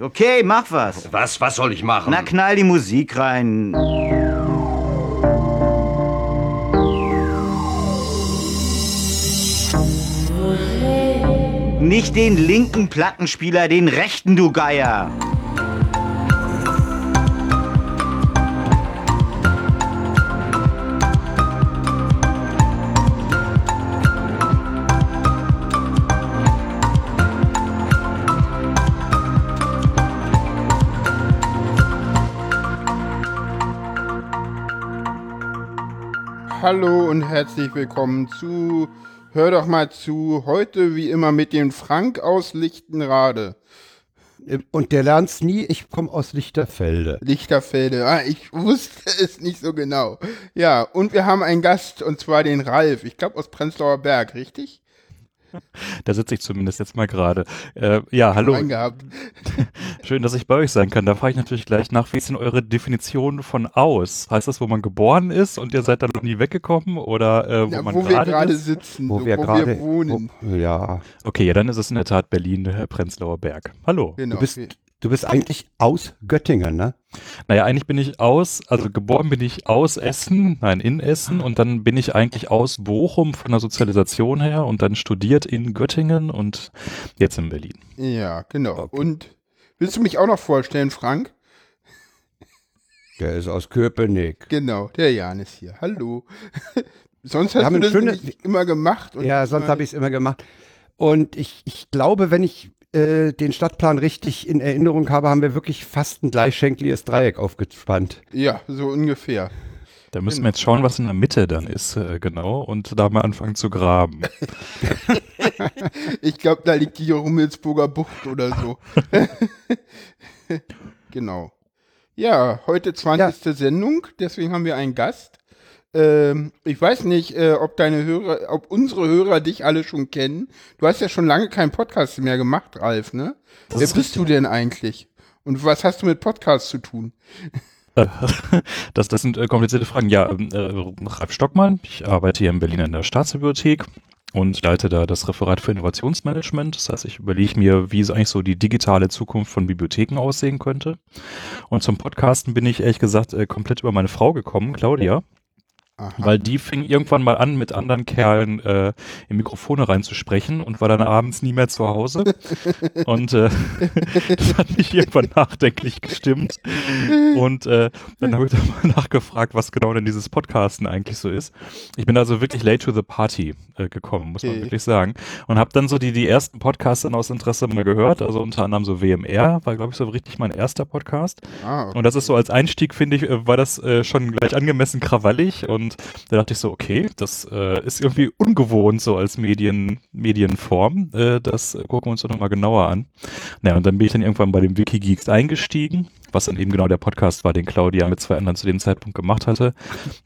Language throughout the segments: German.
Okay, mach was. Was, was soll ich machen? Na, knall die Musik rein. Nicht den linken Plattenspieler, den rechten, du Geier. Hallo und herzlich willkommen zu Hör doch mal zu. Heute wie immer mit dem Frank aus Lichtenrade. Und der lernt's nie, ich komme aus Lichterfelde. Lichterfelde, ah, ich wusste es nicht so genau. Ja, und wir haben einen Gast, und zwar den Ralf, ich glaube aus Prenzlauer Berg, richtig? Da sitze ich zumindest jetzt mal gerade. Äh, ja, hallo. Schön, dass ich bei euch sein kann. Da frage ich natürlich gleich nach, wie ist denn eure Definition von aus? Heißt das, wo man geboren ist und ihr seid da noch nie weggekommen oder äh, wo ja, man gerade sitzen, wo, so, wir, wo grade, wir wohnen. Wo, ja. Okay, ja, dann ist es in der Tat Berlin, äh, Prenzlauer Berg. Hallo. Genau. Du bist, Du bist eigentlich aus Göttingen, ne? Naja, eigentlich bin ich aus, also geboren bin ich aus Essen, nein, in Essen und dann bin ich eigentlich aus Bochum von der Sozialisation her und dann studiert in Göttingen und jetzt in Berlin. Ja, genau. Okay. Und willst du mich auch noch vorstellen, Frank? Der ist aus Köpenick. Genau, der Jan ist hier. Hallo. sonst hast du das schönes, immer gemacht. ja, sonst habe ich es immer gemacht. Und ich, ich glaube, wenn ich äh, den Stadtplan richtig in Erinnerung habe, haben wir wirklich fast ein gleichschenkliges Dreieck aufgespannt. Ja, so ungefähr. Da müssen wir jetzt schauen, was in der Mitte dann ist, äh, genau, und da mal anfangen zu graben. ich glaube, da liegt die Rummelsburger Bucht oder so. genau. Ja, heute 20. Ja. Sendung, deswegen haben wir einen Gast. Ähm, ich weiß nicht, äh, ob deine Hörer, ob unsere Hörer dich alle schon kennen. Du hast ja schon lange keinen Podcast mehr gemacht, Ralf, ne? Das Wer bist richtig. du denn eigentlich? Und was hast du mit Podcasts zu tun? das, das sind äh, komplizierte Fragen. Ja, ähm, äh, Ralf Stockmann, ich arbeite hier in Berlin in der Staatsbibliothek und leite da das Referat für Innovationsmanagement. Das heißt, ich überlege mir, wie eigentlich so die digitale Zukunft von Bibliotheken aussehen könnte. Und zum Podcasten bin ich ehrlich gesagt äh, komplett über meine Frau gekommen, Claudia. Aha. Weil die fing irgendwann mal an, mit anderen Kerlen äh, in Mikrofone reinzusprechen und war dann abends nie mehr zu Hause. und äh, das hat mich irgendwann nachdenklich gestimmt. Und äh, dann habe ich da mal nachgefragt, was genau denn dieses Podcasten eigentlich so ist. Ich bin also wirklich late to the party äh, gekommen, muss man wirklich sagen. Und habe dann so die, die ersten Podcasts dann aus Interesse mal gehört. Also unter anderem so WMR, war glaube ich so richtig mein erster Podcast. Ah, okay. Und das ist so als Einstieg, finde ich, äh, war das äh, schon gleich angemessen krawallig und und da dachte ich so, okay, das äh, ist irgendwie ungewohnt so als Medien, Medienform. Äh, das gucken wir uns doch nochmal genauer an. Naja, und dann bin ich dann irgendwann bei dem Wikigeeks eingestiegen, was dann eben genau der Podcast war, den Claudia mit zwei anderen zu dem Zeitpunkt gemacht hatte.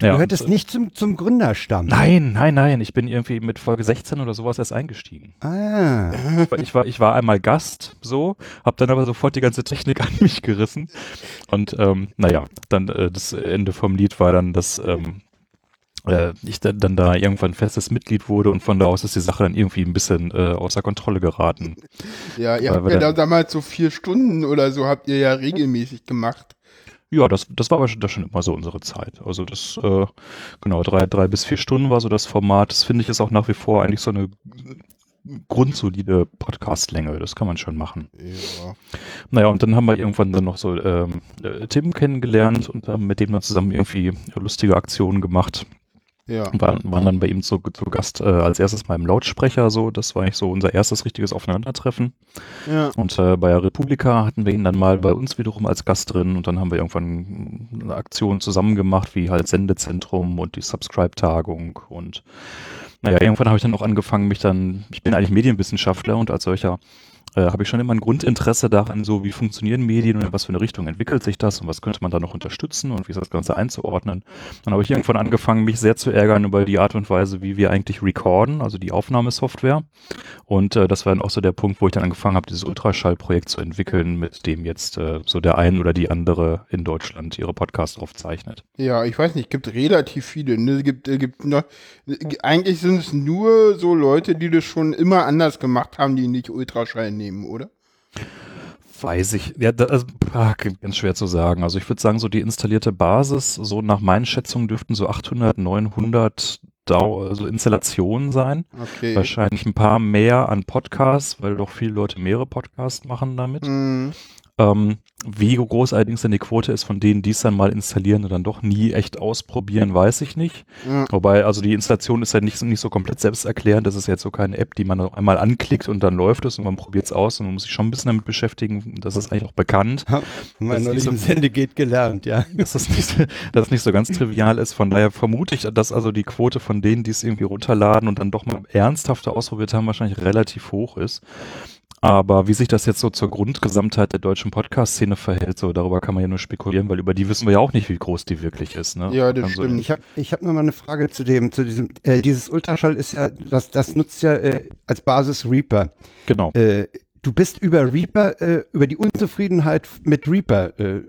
Naja, du hättest und, nicht zum, zum Gründerstamm. Nein, nein, nein. Ich bin irgendwie mit Folge 16 oder sowas erst eingestiegen. Ah. Ich war, ich war einmal Gast, so, hab dann aber sofort die ganze Technik an mich gerissen. Und ähm, naja, dann äh, das Ende vom Lied war dann, dass ähm, äh, ich dann, dann da irgendwann festes Mitglied wurde und von da aus ist die Sache dann irgendwie ein bisschen äh, außer Kontrolle geraten. Ja, ihr habt ja da damals so vier Stunden oder so habt ihr ja regelmäßig gemacht. Ja, das, das war aber schon, das schon immer so unsere Zeit. Also das, äh, genau, drei, drei bis vier Stunden war so das Format. Das finde ich ist auch nach wie vor eigentlich so eine grundsolide Podcastlänge. Das kann man schon machen. Ja. Naja, und dann haben wir irgendwann dann noch so ähm, äh, Tim kennengelernt und haben mit dem dann zusammen irgendwie lustige Aktionen gemacht. Ja. War, waren dann bei ihm zu, zu Gast äh, als erstes mal im Lautsprecher so. Das war eigentlich so unser erstes richtiges Aufeinandertreffen. Ja. Und äh, bei der Republika hatten wir ihn dann mal bei uns wiederum als Gast drin und dann haben wir irgendwann eine Aktion zusammen gemacht, wie halt Sendezentrum und die Subscribe-Tagung und naja, irgendwann habe ich dann auch angefangen, mich dann, ich bin eigentlich Medienwissenschaftler und als solcher äh, habe ich schon immer ein Grundinteresse daran, so wie funktionieren Medien und in was für eine Richtung entwickelt sich das und was könnte man da noch unterstützen und wie ist das Ganze einzuordnen. Dann habe ich irgendwann angefangen, mich sehr zu ärgern über die Art und Weise, wie wir eigentlich recorden, also die Aufnahmesoftware. Und äh, das war dann auch so der Punkt, wo ich dann angefangen habe, dieses Ultraschallprojekt zu entwickeln, mit dem jetzt äh, so der ein oder die andere in Deutschland ihre Podcasts aufzeichnet. Ja, ich weiß nicht, gibt relativ viele. Ne? Es gibt, äh, gibt noch, eigentlich sind es nur so Leute, die das schon immer anders gemacht haben, die nicht Ultraschall nehmen, oder? Weiß ich. Ja, da, also, ah, ganz schwer zu sagen. Also ich würde sagen, so die installierte Basis, so nach meinen Schätzungen dürften so 800, 900 Dau also Installationen sein. Okay. Wahrscheinlich ein paar mehr an Podcasts, weil doch viele Leute mehrere Podcasts machen damit. Mhm. Ähm, wie groß allerdings dann die Quote ist von denen, die es dann mal installieren und dann doch nie echt ausprobieren, weiß ich nicht. Ja. Wobei, also die Installation ist ja nicht, so- nicht so komplett selbsterklärend. Das ist jetzt so keine App, die man einmal anklickt und dann läuft es und man probiert es aus und man muss sich schon ein bisschen damit beschäftigen. Das ist eigentlich auch bekannt. Das ist neulich nicht so- Sende geht gelernt, ja. dass das nicht, dass es nicht so ganz trivial ist. Von daher vermute ich, dass also die Quote von denen, die es irgendwie runterladen und dann doch mal ernsthafter ausprobiert haben, wahrscheinlich relativ hoch ist. Aber wie sich das jetzt so zur Grundgesamtheit der deutschen Podcast-Szene verhält, so darüber kann man ja nur spekulieren, weil über die wissen wir ja auch nicht, wie groß die wirklich ist. Ne? Ja, das Also, stimmt. Ich habe ich hab noch mal eine Frage zu dem, zu diesem, äh, dieses Ultraschall ist ja, das, das nutzt ja äh, als Basis Reaper. Genau. Äh, du bist über Reaper, äh, über die Unzufriedenheit mit Reaper äh,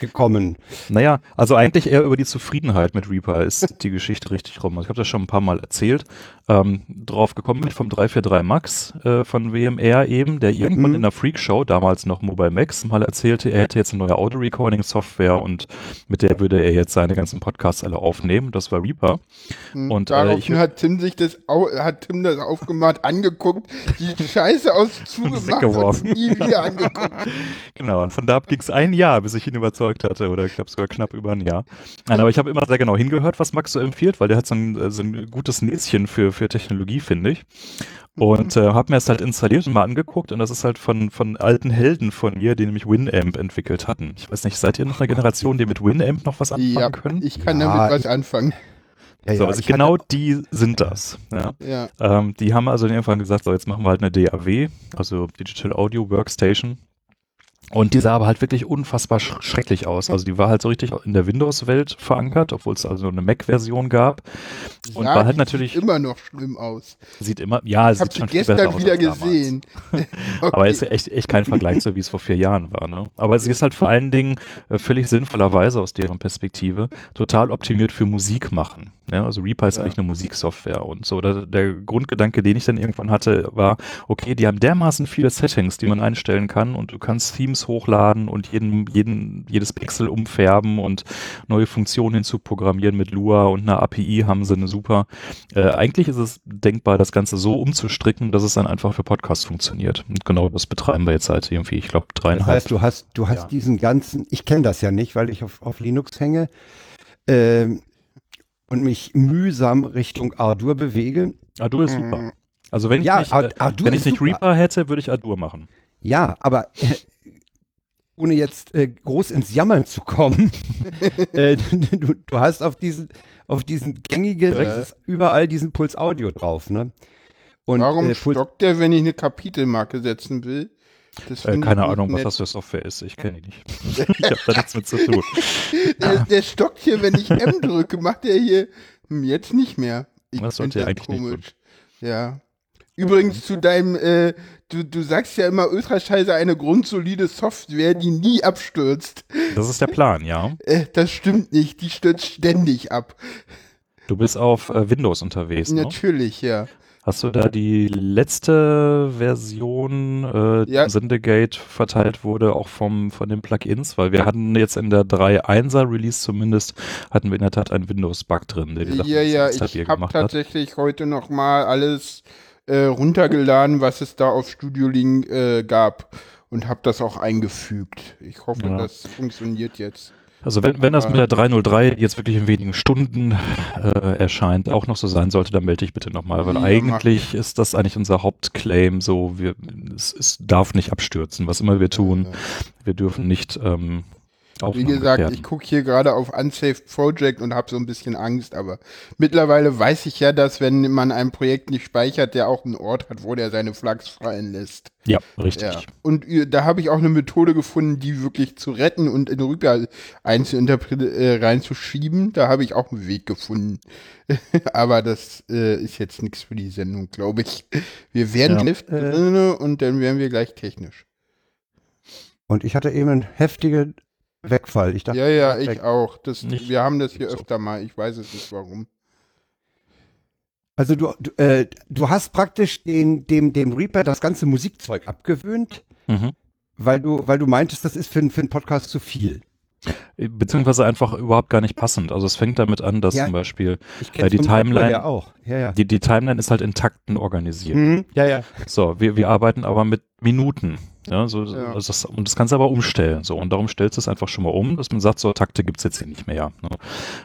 gekommen. Naja, also eigentlich eher über die Zufriedenheit mit Reaper ist die Geschichte richtig rum. Also ich habe das schon ein paar Mal erzählt. Ähm, drauf gekommen bin ich vom 343 Max äh, von WMR eben, der irgendwann Mhm. in der Freakshow, damals noch Mobile Max, mal erzählte, er hätte jetzt eine neue Audio-Recording-Software und mit der würde er jetzt seine ganzen Podcasts alle aufnehmen. Das war Reaper. Und Und, äh, daraufhin ich- hat Tim sich das hat Tim das aufgemacht, angeguckt, die Scheiße aus zugemacht und nie wieder angeguckt. Genau, und von da ab ging es ein Jahr, bis ich ihn überzeugt hatte, oder ich glaube sogar knapp über ein Jahr. Nein, aber ich habe immer sehr genau hingehört, was Max so empfiehlt, weil der hat so ein, äh, so ein gutes Näschen für, für Technologie, finde ich. Und äh, habe mir es halt installiert und mal angeguckt und das ist halt von, von alten Helden von mir, die nämlich Winamp entwickelt hatten. Ich weiß nicht, seid ihr noch eine Generation, die mit Winamp noch was anfangen Ja, können? ich kann Ja, damit was anfangen. Ja, so, ja, also genau hatte- die sind das. Ja. Ja. Ähm, die haben also irgendwann gesagt, so jetzt machen wir halt eine DAW, also Digital Audio Workstation. Und die sah aber halt wirklich unfassbar sch schrecklich aus. Also die war halt so richtig in der Windows-Welt verankert, obwohl es also eine Mac-Version gab. Und Ja, war halt die natürlich, Sieht immer noch schlimm aus. sieht immer, ja, habe sieht sie schon viel besser gestern aus wieder gesehen. Aber ist ja echt, echt kein Vergleich so, wie es vor vier Jahren war. Ne? Aber sie ist halt vor allen Dingen äh, völlig sinnvollerweise aus deren Perspektive total optimiert für Musik machen. Ja? Also Reaper ist Ja. eigentlich eine Musiksoftware und so. Der, der Grundgedanke, den ich dann irgendwann hatte, war, okay, die haben dermaßen viele Settings, die man einstellen kann und du kannst Themes hochladen und jeden, jeden, jedes Pixel umfärben und neue Funktionen hinzuprogrammieren mit Lua und einer API haben sie eine super. Äh, eigentlich ist es denkbar, das Ganze so umzustricken, dass es dann einfach für Podcasts funktioniert. Und genau das betreiben wir jetzt seit irgendwie, ich glaube, Das dreieinhalb. heißt, du hast, du hast Ja. diesen ganzen, ich kenne das ja nicht, weil ich auf, auf Linux hänge ähm, und mich mühsam Richtung Ardour bewege. Ardour ist super. Also wenn ich Ja, nicht, Ar- äh, Ardour wenn ich nicht super. Reaper hätte, würde ich Ardour machen. Ja, aber äh, ohne jetzt äh, groß ins Jammern zu kommen, äh, du, du hast auf diesen, auf diesen gängigen, Ja. ist überall diesen Puls Audio drauf, ne? Und Warum äh, Puls, stockt der, wenn ich eine Kapitelmarke setzen will? Das Äh, keine Ahnung, was nett. das für Software ist. Ich kenne die nicht. ich habe da nichts mit zu tun. Der, der stockt hier, wenn ich M drücke, macht er hier hm, jetzt nicht mehr. Ich Das sollte er das eigentlich nicht komisch. Ja. Übrigens zu deinem, äh, du, du sagst ja immer, Ultraschall sei eine grundsolide Software, die nie abstürzt. Das ist der Plan, ja. Äh, das stimmt nicht, die stürzt ständig ab. Du bist auf äh, Windows unterwegs. Ne? Natürlich, ja. Hast du da die letzte Version, äh, die Ja. Syndicate verteilt wurde, auch vom, von den Plugins? Weil wir hatten jetzt in der 3.1er Release zumindest, hatten wir in der Tat einen Windows-Bug drin, der wir Ja, ja, ich habe gemacht hat. tatsächlich heute noch mal alles äh, runtergeladen, was es da auf Studio Link äh, gab und habe das auch eingefügt. Ich hoffe, Ja. das funktioniert jetzt. Also wenn, wenn das mit der 303 jetzt wirklich in wenigen Stunden äh, erscheint, auch noch so sein sollte, dann melde ich bitte nochmal, weil Ja, eigentlich ist das eigentlich unser Hauptclaim, so wir, es, es darf nicht abstürzen, was immer wir tun, wir dürfen nicht ähm, Wie gesagt, gefährden. ich gucke hier gerade auf Unsaved Project und habe so ein bisschen Angst, aber mittlerweile weiß ich ja, dass wenn man ein Projekt nicht speichert, der auch einen Ort hat, wo der seine Flux fallen lässt. Ja, richtig. Ja. Und äh, da habe ich auch eine Methode gefunden, die wirklich zu retten und in einzuinterpre- äh, reinzuschieben. Da habe ich auch einen Weg gefunden. Aber das äh, ist jetzt nichts für die Sendung, glaube ich. Wir werden Ja. Lift Äh. drinne und dann werden wir gleich technisch. und ich hatte eben einen heftigen Wegfall. Ich dachte, Ja, ja, ich weg. auch. Das, Nicht- wir haben das hier so. öfter mal. Ich weiß es nicht warum. Also du, du, äh, du hast praktisch den, dem, dem Reaper das ganze Musikzeug abgewöhnt. Mhm. weil du, weil du meintest, das ist für, für einen Podcast zu viel. Beziehungsweise einfach überhaupt gar nicht passend. Also es fängt damit an, dass Ja. zum Beispiel Ich Äh, die Timeline- Ja auch. Ja, ja. die, die Timeline ist halt intakten organisiert. Mhm. Ja, ja. So, wir, wir arbeiten aber mit Minuten. Ja, so, Ja. Also das, und das kannst du aber umstellen. So, und darum stellst du es einfach schon mal um, dass man sagt, so Takte gibt's jetzt hier nicht mehr. Ne?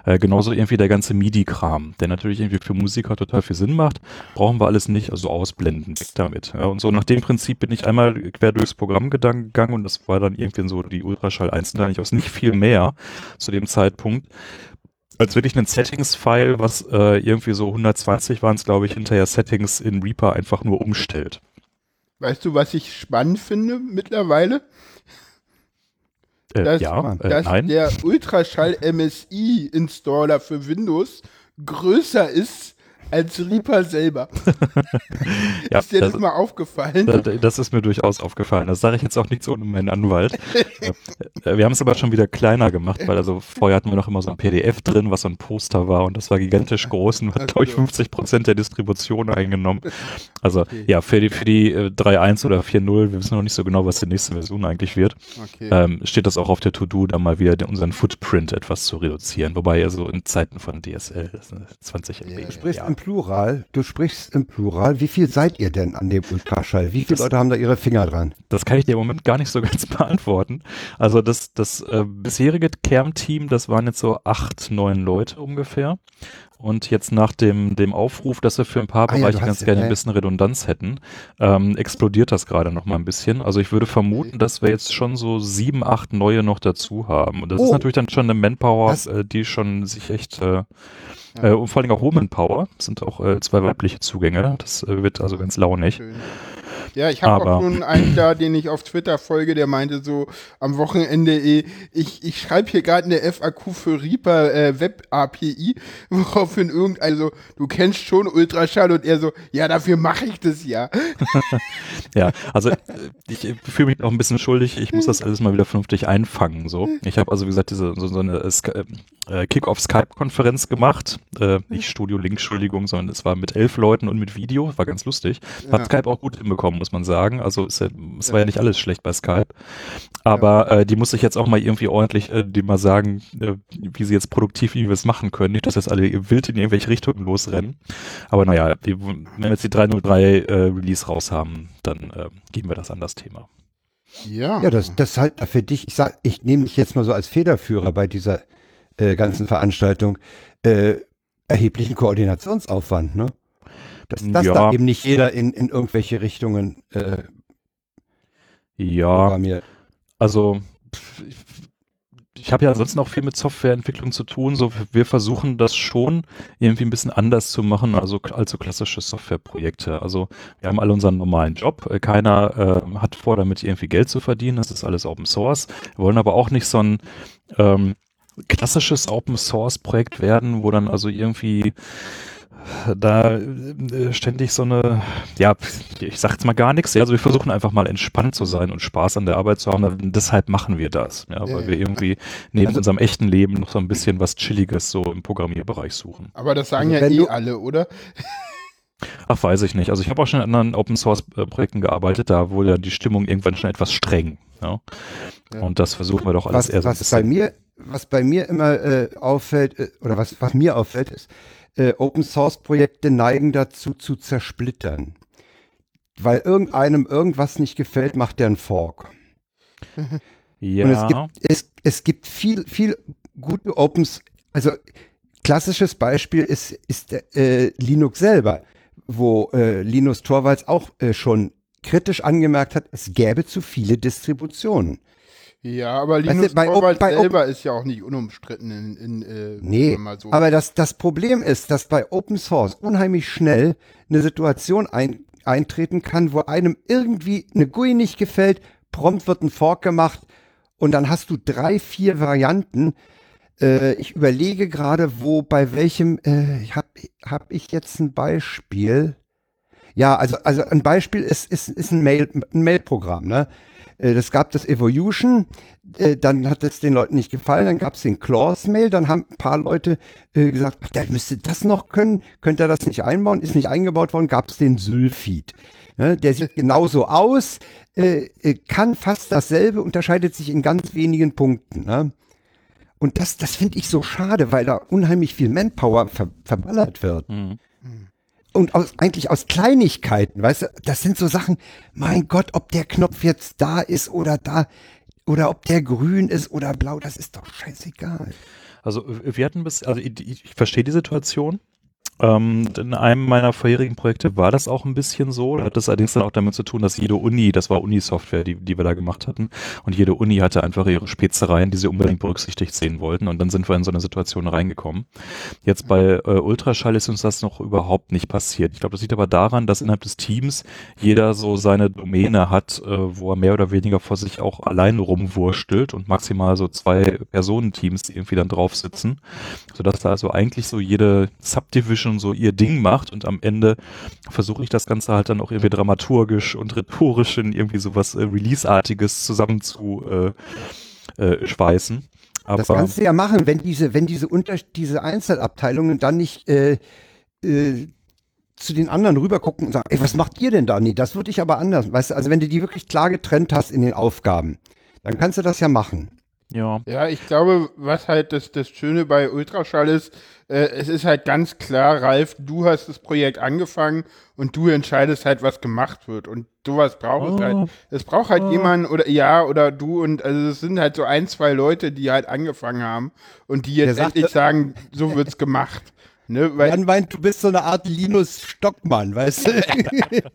Äh, genauso irgendwie der ganze MIDI-Kram, der natürlich irgendwie für Musiker total viel Sinn macht, brauchen wir alles nicht, also ausblenden, weg damit. Ja, und so nach dem Prinzip bin ich einmal quer durchs Programm gegangen und das war dann irgendwie so die Ultraschall 1 da nicht aus nicht viel mehr zu dem Zeitpunkt. Als wirklich ein Settings-File, was äh, irgendwie so 120 waren es, glaube ich, hinterher Settings in Reaper einfach nur umstellt. Weißt du, was ich spannend finde mittlerweile? Äh, Das- ja, äh, Dass nein. der Ultraschall MSI Installer für Windows größer ist als Reaper selber. ja, ist dir das, das, mal aufgefallen? das, ist mir durchaus aufgefallen. Das sage ich jetzt auch nicht so ohne meinen Anwalt. Äh, wir haben es aber schon wieder kleiner gemacht, weil also vorher hatten wir noch immer so ein PDF drin, was so ein Poster war und das war gigantisch groß und hat, glaube ich, 50 Prozent der Distribution eingenommen. Also Okay. ja, für die, für die äh, 3.1 oder 4.0, wir wissen noch nicht so genau, was die nächste Version eigentlich wird, Okay. ähm, steht das auch auf der To-Do, da mal wieder den, unseren Footprint etwas zu reduzieren. Wobei ja so in Zeiten von DSL, das sind 20 MB. Ja, Du sprichst ja. im Plural. Du sprichst im Plural. Wie viel seid ihr denn an dem Ultraschall? Wie viele Das- Leute haben da ihre Finger dran? Das kann ich dir im Moment gar nicht so ganz beantworten. Also das, das äh, bisherige Kernteam, das waren jetzt so acht, neun Leute ungefähr. Und jetzt nach dem, dem Aufruf, dass wir für ein paar Ah ja, Bereiche hast- ganz gerne ja, ein ja. bisschen Redundanz hätten, ähm, explodiert das gerade noch mal ein bisschen. Also ich würde vermuten, dass wir jetzt schon so sieben, acht neue noch dazu haben. Und das ist Oh. natürlich dann schon eine Manpower, Das- äh, die schon sich echt äh, äh, und vor allem auch Woman Power. Sind auch äh, zwei weibliche Zugänge. Das äh, wird also ganz launig. Schön. Ja, ich habe auch schon einen da, den ich auf Twitter folge, der meinte so am Wochenende, eh, ich, ich schreibe hier gerade eine FAQ für Reaper äh, Web API, woraufhin irgendein so, du kennst schon Ultraschall und er so, ja, dafür mache ich das ja. Ja, also äh, ich äh, fühle mich auch ein bisschen schuldig. Ich muss das alles mal wieder vernünftig einfangen. So, ich habe also wie gesagt diese so, so eine äh, Kick-off Skype-Konferenz gemacht. Äh, nicht Studio Link, Entschuldigung, sondern es war mit elf Leuten und mit Video. War ganz lustig. Hat Ja. Skype auch gut hinbekommen, muss man sagen. Also ja, es war ja nicht alles schlecht bei Skype. Aber äh, die muss ich jetzt auch mal irgendwie ordentlich, äh, die mal sagen, äh, wie sie jetzt produktiv wie wir es machen können. Nicht, dass jetzt alle wild in irgendwelche Richtungen losrennen. Aber naja, die, wenn wir jetzt die 303 äh, Release raus haben, dann äh, geben wir das an das Thema. Ja. Ja, das, das halt für dich, ich sag, ich nehme dich jetzt mal so als Federführer bei dieser äh, ganzen Veranstaltung, äh, erheblichen Koordinationsaufwand, ne? Dass, dass Ja. da eben nicht jeder in, in irgendwelche Richtungen äh, Ja, also ich, habe ja ansonsten auch viel mit Softwareentwicklung zu tun. So, wir versuchen das schon irgendwie ein bisschen anders zu machen, also als so klassische Softwareprojekte. Also wir haben alle unseren normalen Job. Äh, Keiner äh, hat vor, damit irgendwie Geld zu verdienen. Das ist alles Open Source. Wir wollen aber auch nicht so ein ähm, klassisches Open Source Projekt werden, wo dann also irgendwie da äh, ständig so eine, ja, ich sag jetzt mal gar nichts, ja, also wir versuchen einfach mal entspannt zu sein und Spaß an der Arbeit zu haben, und deshalb machen wir das, ja, weil Ja, wir ja. irgendwie neben Also- unserem echten Leben noch so ein bisschen was Chilliges so im Programmierbereich suchen. Aber das sagen Also ja eh du- alle, oder? Ach, weiß ich nicht. Also ich habe auch schon in anderen Open Source äh, Projekten gearbeitet, da wurde die Stimmung irgendwann schon etwas streng, ja. Ja. Und das versuchen wir doch alles Was, eher so ein was bei mir, was bei mir immer äh, auffällt, äh, oder was, was mir auffällt, ist, äh, Open Source Projekte neigen dazu zu zersplittern. Weil irgendeinem irgendwas nicht gefällt, macht der einen Fork. ja. Und es gibt, es, es gibt viel, viel gute Opens, also klassisches Beispiel ist, ist äh, Linux selber, wo äh, Linus Torvalds auch äh, schon kritisch angemerkt hat, es gäbe zu viele Distributionen. Ja, aber Weißt du, Linus bei Torvalds bei selber ist ja auch nicht unumstritten in, in äh, Nee, so. aber das, das Problem ist, dass bei Open Source unheimlich schnell eine Situation ein, eintreten kann, wo einem irgendwie eine GUI nicht gefällt, prompt wird ein Fork gemacht und dann hast du drei, vier Varianten. Äh, ich überlege gerade, wo, bei welchem, äh, habe hab ich jetzt ein Beispiel? Ja, also, also ein Beispiel ist, ist, ist ein Mail, ein Mail-Programm, ne? Äh, Das gab das Evolution, äh, dann hat es den Leuten nicht gefallen, dann gab es den Clause-Mail, dann haben ein paar Leute äh, gesagt, ach, der müsste das noch können, könnte er das nicht einbauen, ist nicht eingebaut worden, gab es den Sylphid. Ne? Der sieht genauso aus, kann fast dasselbe, unterscheidet sich in ganz wenigen Punkten. Ne? Und das, das finde ich so schade, weil da unheimlich viel Manpower ver verballert wird. Mhm. Und aus, eigentlich aus Kleinigkeiten, weißt du, das sind so Sachen, mein Gott, ob der Knopf jetzt da ist oder da, oder ob der grün ist oder blau, das ist doch scheißegal. Also wir hatten bis, also ich ich verstehe die Situation. Ähm, in einem meiner vorherigen Projekte war das auch ein bisschen so. Da hat das allerdings dann auch damit zu tun, dass jede Uni, das war Uni-Software, die, die wir da gemacht hatten, und jede Uni hatte einfach ihre Spezereien, die sie unbedingt berücksichtigt sehen wollten. Und dann sind wir in so eine Situation reingekommen. Jetzt bei äh, Ultraschall ist uns das noch überhaupt nicht passiert. Ich glaube, das liegt aber daran, dass innerhalb des Teams jeder so seine Domäne hat, äh, wo er mehr oder weniger vor sich auch allein rumwurstelt und maximal so zwei Personenteams, irgendwie dann drauf sitzen, sodass da also eigentlich so jede Subdivision so ihr Ding macht und am Ende versuche ich das Ganze halt dann auch irgendwie dramaturgisch und rhetorisch in irgendwie sowas äh, Release-artiges zusammen zu äh, äh, schweißen. Aber Das kannst du ja machen, wenn diese, wenn diese Unter diese Einzelabteilungen dann nicht äh, äh, zu den anderen rübergucken und sagen, ey, was macht ihr denn da? Nee, das würde ich aber anders. Weißt du, also wenn du die wirklich klar getrennt hast in den Aufgaben, dann kannst du das ja machen. Ja, Ja, ich glaube, was halt das, das Schöne bei Ultraschall ist, äh, es ist halt ganz klar, Ralf, du hast das Projekt angefangen und du entscheidest halt, was gemacht wird. Und sowas braucht es Oh. halt. Es braucht halt jemanden oder ja, oder du und also es sind halt so ein, zwei Leute, die halt angefangen haben und die Der jetzt sagte- endlich sagen, so wird's gemacht. Ne? Weil, Jan meint, du bist so eine Art Linus Stockmann, weißt du?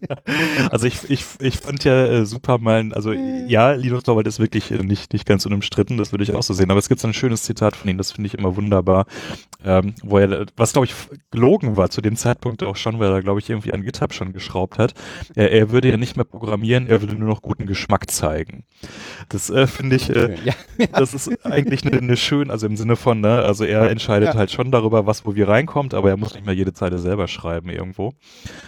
Also ich, ich, ich fand ja äh, Superman, also ja, Linus Torvald ist wirklich äh, nicht, nicht ganz unumstritten, das würde ich auch so sehen, aber es gibt so ein schönes Zitat von ihm, das finde ich immer wunderbar, ähm, wo er, was glaube ich gelogen war zu dem Zeitpunkt auch schon, weil er glaube ich irgendwie an GitHub schon geschraubt hat, er, er würde ja nicht mehr programmieren, er würde nur noch guten Geschmack zeigen. Das äh, finde ich, äh, ja. das ist eigentlich eine, eine schön, also im Sinne von, ne, also er entscheidet Ja. halt schon darüber, was wo wir reinkommt, aber er muss nicht mehr jede Zeile selber schreiben irgendwo.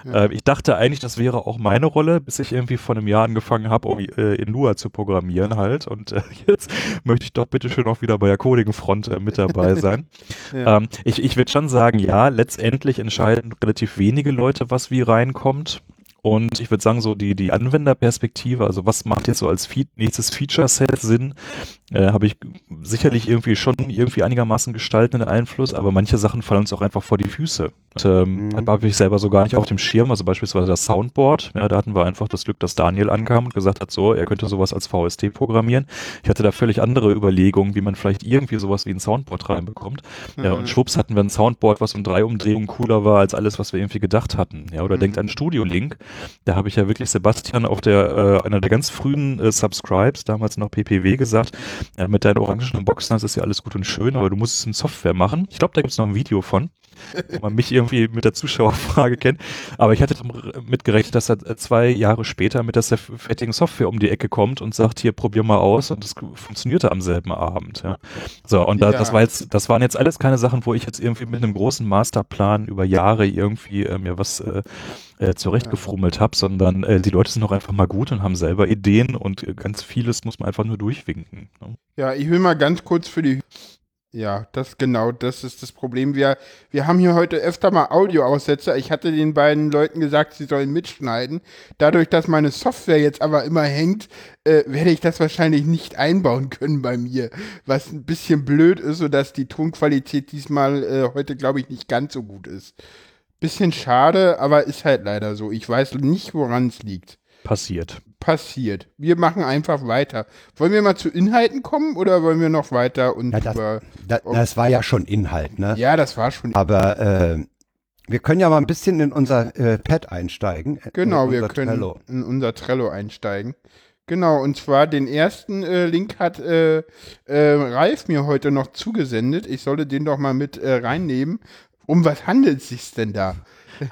Äh, ich dachte eigentlich, das wäre auch meine Rolle, bis ich irgendwie vor einem Jahr angefangen habe, um äh, in Lua zu programmieren halt. Und äh, jetzt möchte ich doch bitte schön auch wieder bei der Coding-Front äh, mit dabei sein. Ja. ähm, ich ich würde schon sagen, ja, letztendlich entscheiden relativ wenige Leute, was wie reinkommt. Und ich würde sagen, so die, die Anwenderperspektive, also was macht jetzt so als Fe nächstes Feature-Set Sinn, äh, habe ich sicherlich irgendwie schon irgendwie einigermaßen gestaltenden Einfluss, aber manche Sachen fallen uns auch einfach vor die Füße. Und, ähm, Mhm. habe ich selber so gar nicht auf dem Schirm, also beispielsweise das Soundboard, ja, da hatten wir einfach das Glück, dass Daniel ankam und gesagt hat, so, er könnte sowas als VST programmieren. Ich hatte da völlig andere Überlegungen, wie man vielleicht irgendwie sowas wie ein Soundboard reinbekommt. Ja, und schwupps hatten wir ein Soundboard, was um drei Umdrehungen cooler war als alles, was wir irgendwie gedacht hatten. Ja, oder Mhm. denkt an Studio Link. Da habe ich ja wirklich Sebastian auf der, äh, einer der ganz frühen äh, Subscribes, damals noch PPW, gesagt, ja, mit deinen orangen Boxen, das ist ja alles gut und schön, aber du musst es in Software machen. Ich glaube, da gibt es noch ein Video von, wo man mich irgendwie mit der Zuschauerfrage kennt. Aber ich hatte damit gerechnet, dass er zwei Jahre später mit der fertigen Software um die Ecke kommt und sagt, hier, probier mal aus. Und das funktionierte am selben Abend. Ja. So, und da, Ja. das war jetzt, das waren jetzt alles keine Sachen, wo ich jetzt irgendwie mit einem großen Masterplan über Jahre irgendwie äh, mir was äh, äh, zurechtgefrummelt habe, sondern äh, die Leute sind auch einfach mal gut und haben selber Ideen und äh, ganz vieles muss man einfach nur durchwinken. Ne? Ja, ich will mal ganz kurz für die. Ja, das genau, das ist das Problem. Wir, wir haben hier heute öfter mal Audioaussetzer. Ich hatte den beiden Leuten gesagt, sie sollen mitschneiden. Dadurch, dass meine Software jetzt aber immer hängt, äh, werde ich das wahrscheinlich nicht einbauen können bei mir. Was ein bisschen blöd ist, sodass die Tonqualität diesmal äh, heute, glaube ich, nicht ganz so gut ist. Bisschen schade, aber ist halt leider so. Ich weiß nicht, woran es liegt. Passiert. Passiert. Wir machen einfach weiter. Wollen wir mal zu Inhalten kommen oder wollen wir noch weiter und Ja, das- über. Da, das war ja schon Inhalt, ne? Ja, das war schon. Aber äh, wir können ja mal ein bisschen in unser äh, Pad einsteigen. äh, Genau, wir können Trello. in unser Trello einsteigen. Genau, und zwar den ersten äh, Link hat äh, äh, Ralf mir heute noch zugesendet. Ich solle den doch mal mit äh, reinnehmen. Um was handelt es sich denn da?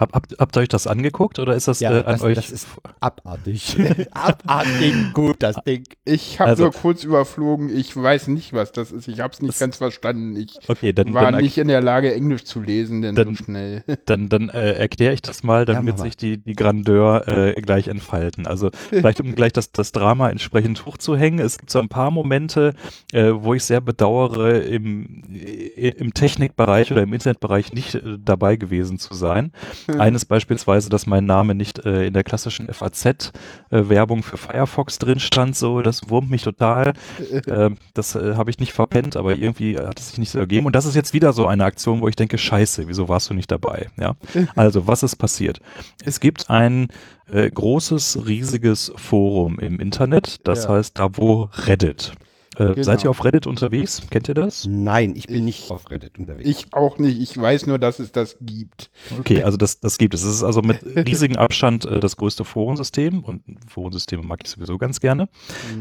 Hab, habt, habt ihr euch das angeguckt oder ist das Ja, äh, an das, euch? das ist abartig. abartig gut, das Ding. Ich habe Also- nur kurz überflogen, ich weiß nicht, was das ist. Ich habe es nicht Das- ganz verstanden. Ich okay, dann, war dann, nicht in der Lage, Englisch zu lesen, denn Dann- so schnell. dann, dann äh, erkläre ich das mal, Ja, damit mal. sich die, die Grandeur äh, gleich entfalten. Also vielleicht um gleich das, das Drama entsprechend hochzuhängen. Es gibt so ein paar Momente, äh, wo ich sehr bedauere, im, i- im Technikbereich oder im Internetbereich nicht äh, dabei gewesen zu sein. Eines beispielsweise, dass mein Name nicht äh, in der klassischen FAZ-Werbung für Firefox drin stand, so, das wurmt mich total. äh, das äh, habe ich nicht verpennt, aber irgendwie hat es sich nicht so ergeben. Und das ist jetzt wieder so eine Aktion, wo ich denke, scheiße, wieso warst du nicht dabei? Ja. Also, was ist passiert? Es gibt ein äh, großes, riesiges Forum im Internet, das Ja. heißt da, wo Reddit. Äh, Genau. Seid ihr auf Reddit unterwegs? Kennt ihr das? Nein, ich bin nicht auf Reddit unterwegs. Ich auch nicht. Ich weiß nur, dass es das gibt. Okay, also das, das gibt es. Es ist also mit riesigem Abstand äh, das größte Forensystem und Forensysteme mag ich sowieso ganz gerne.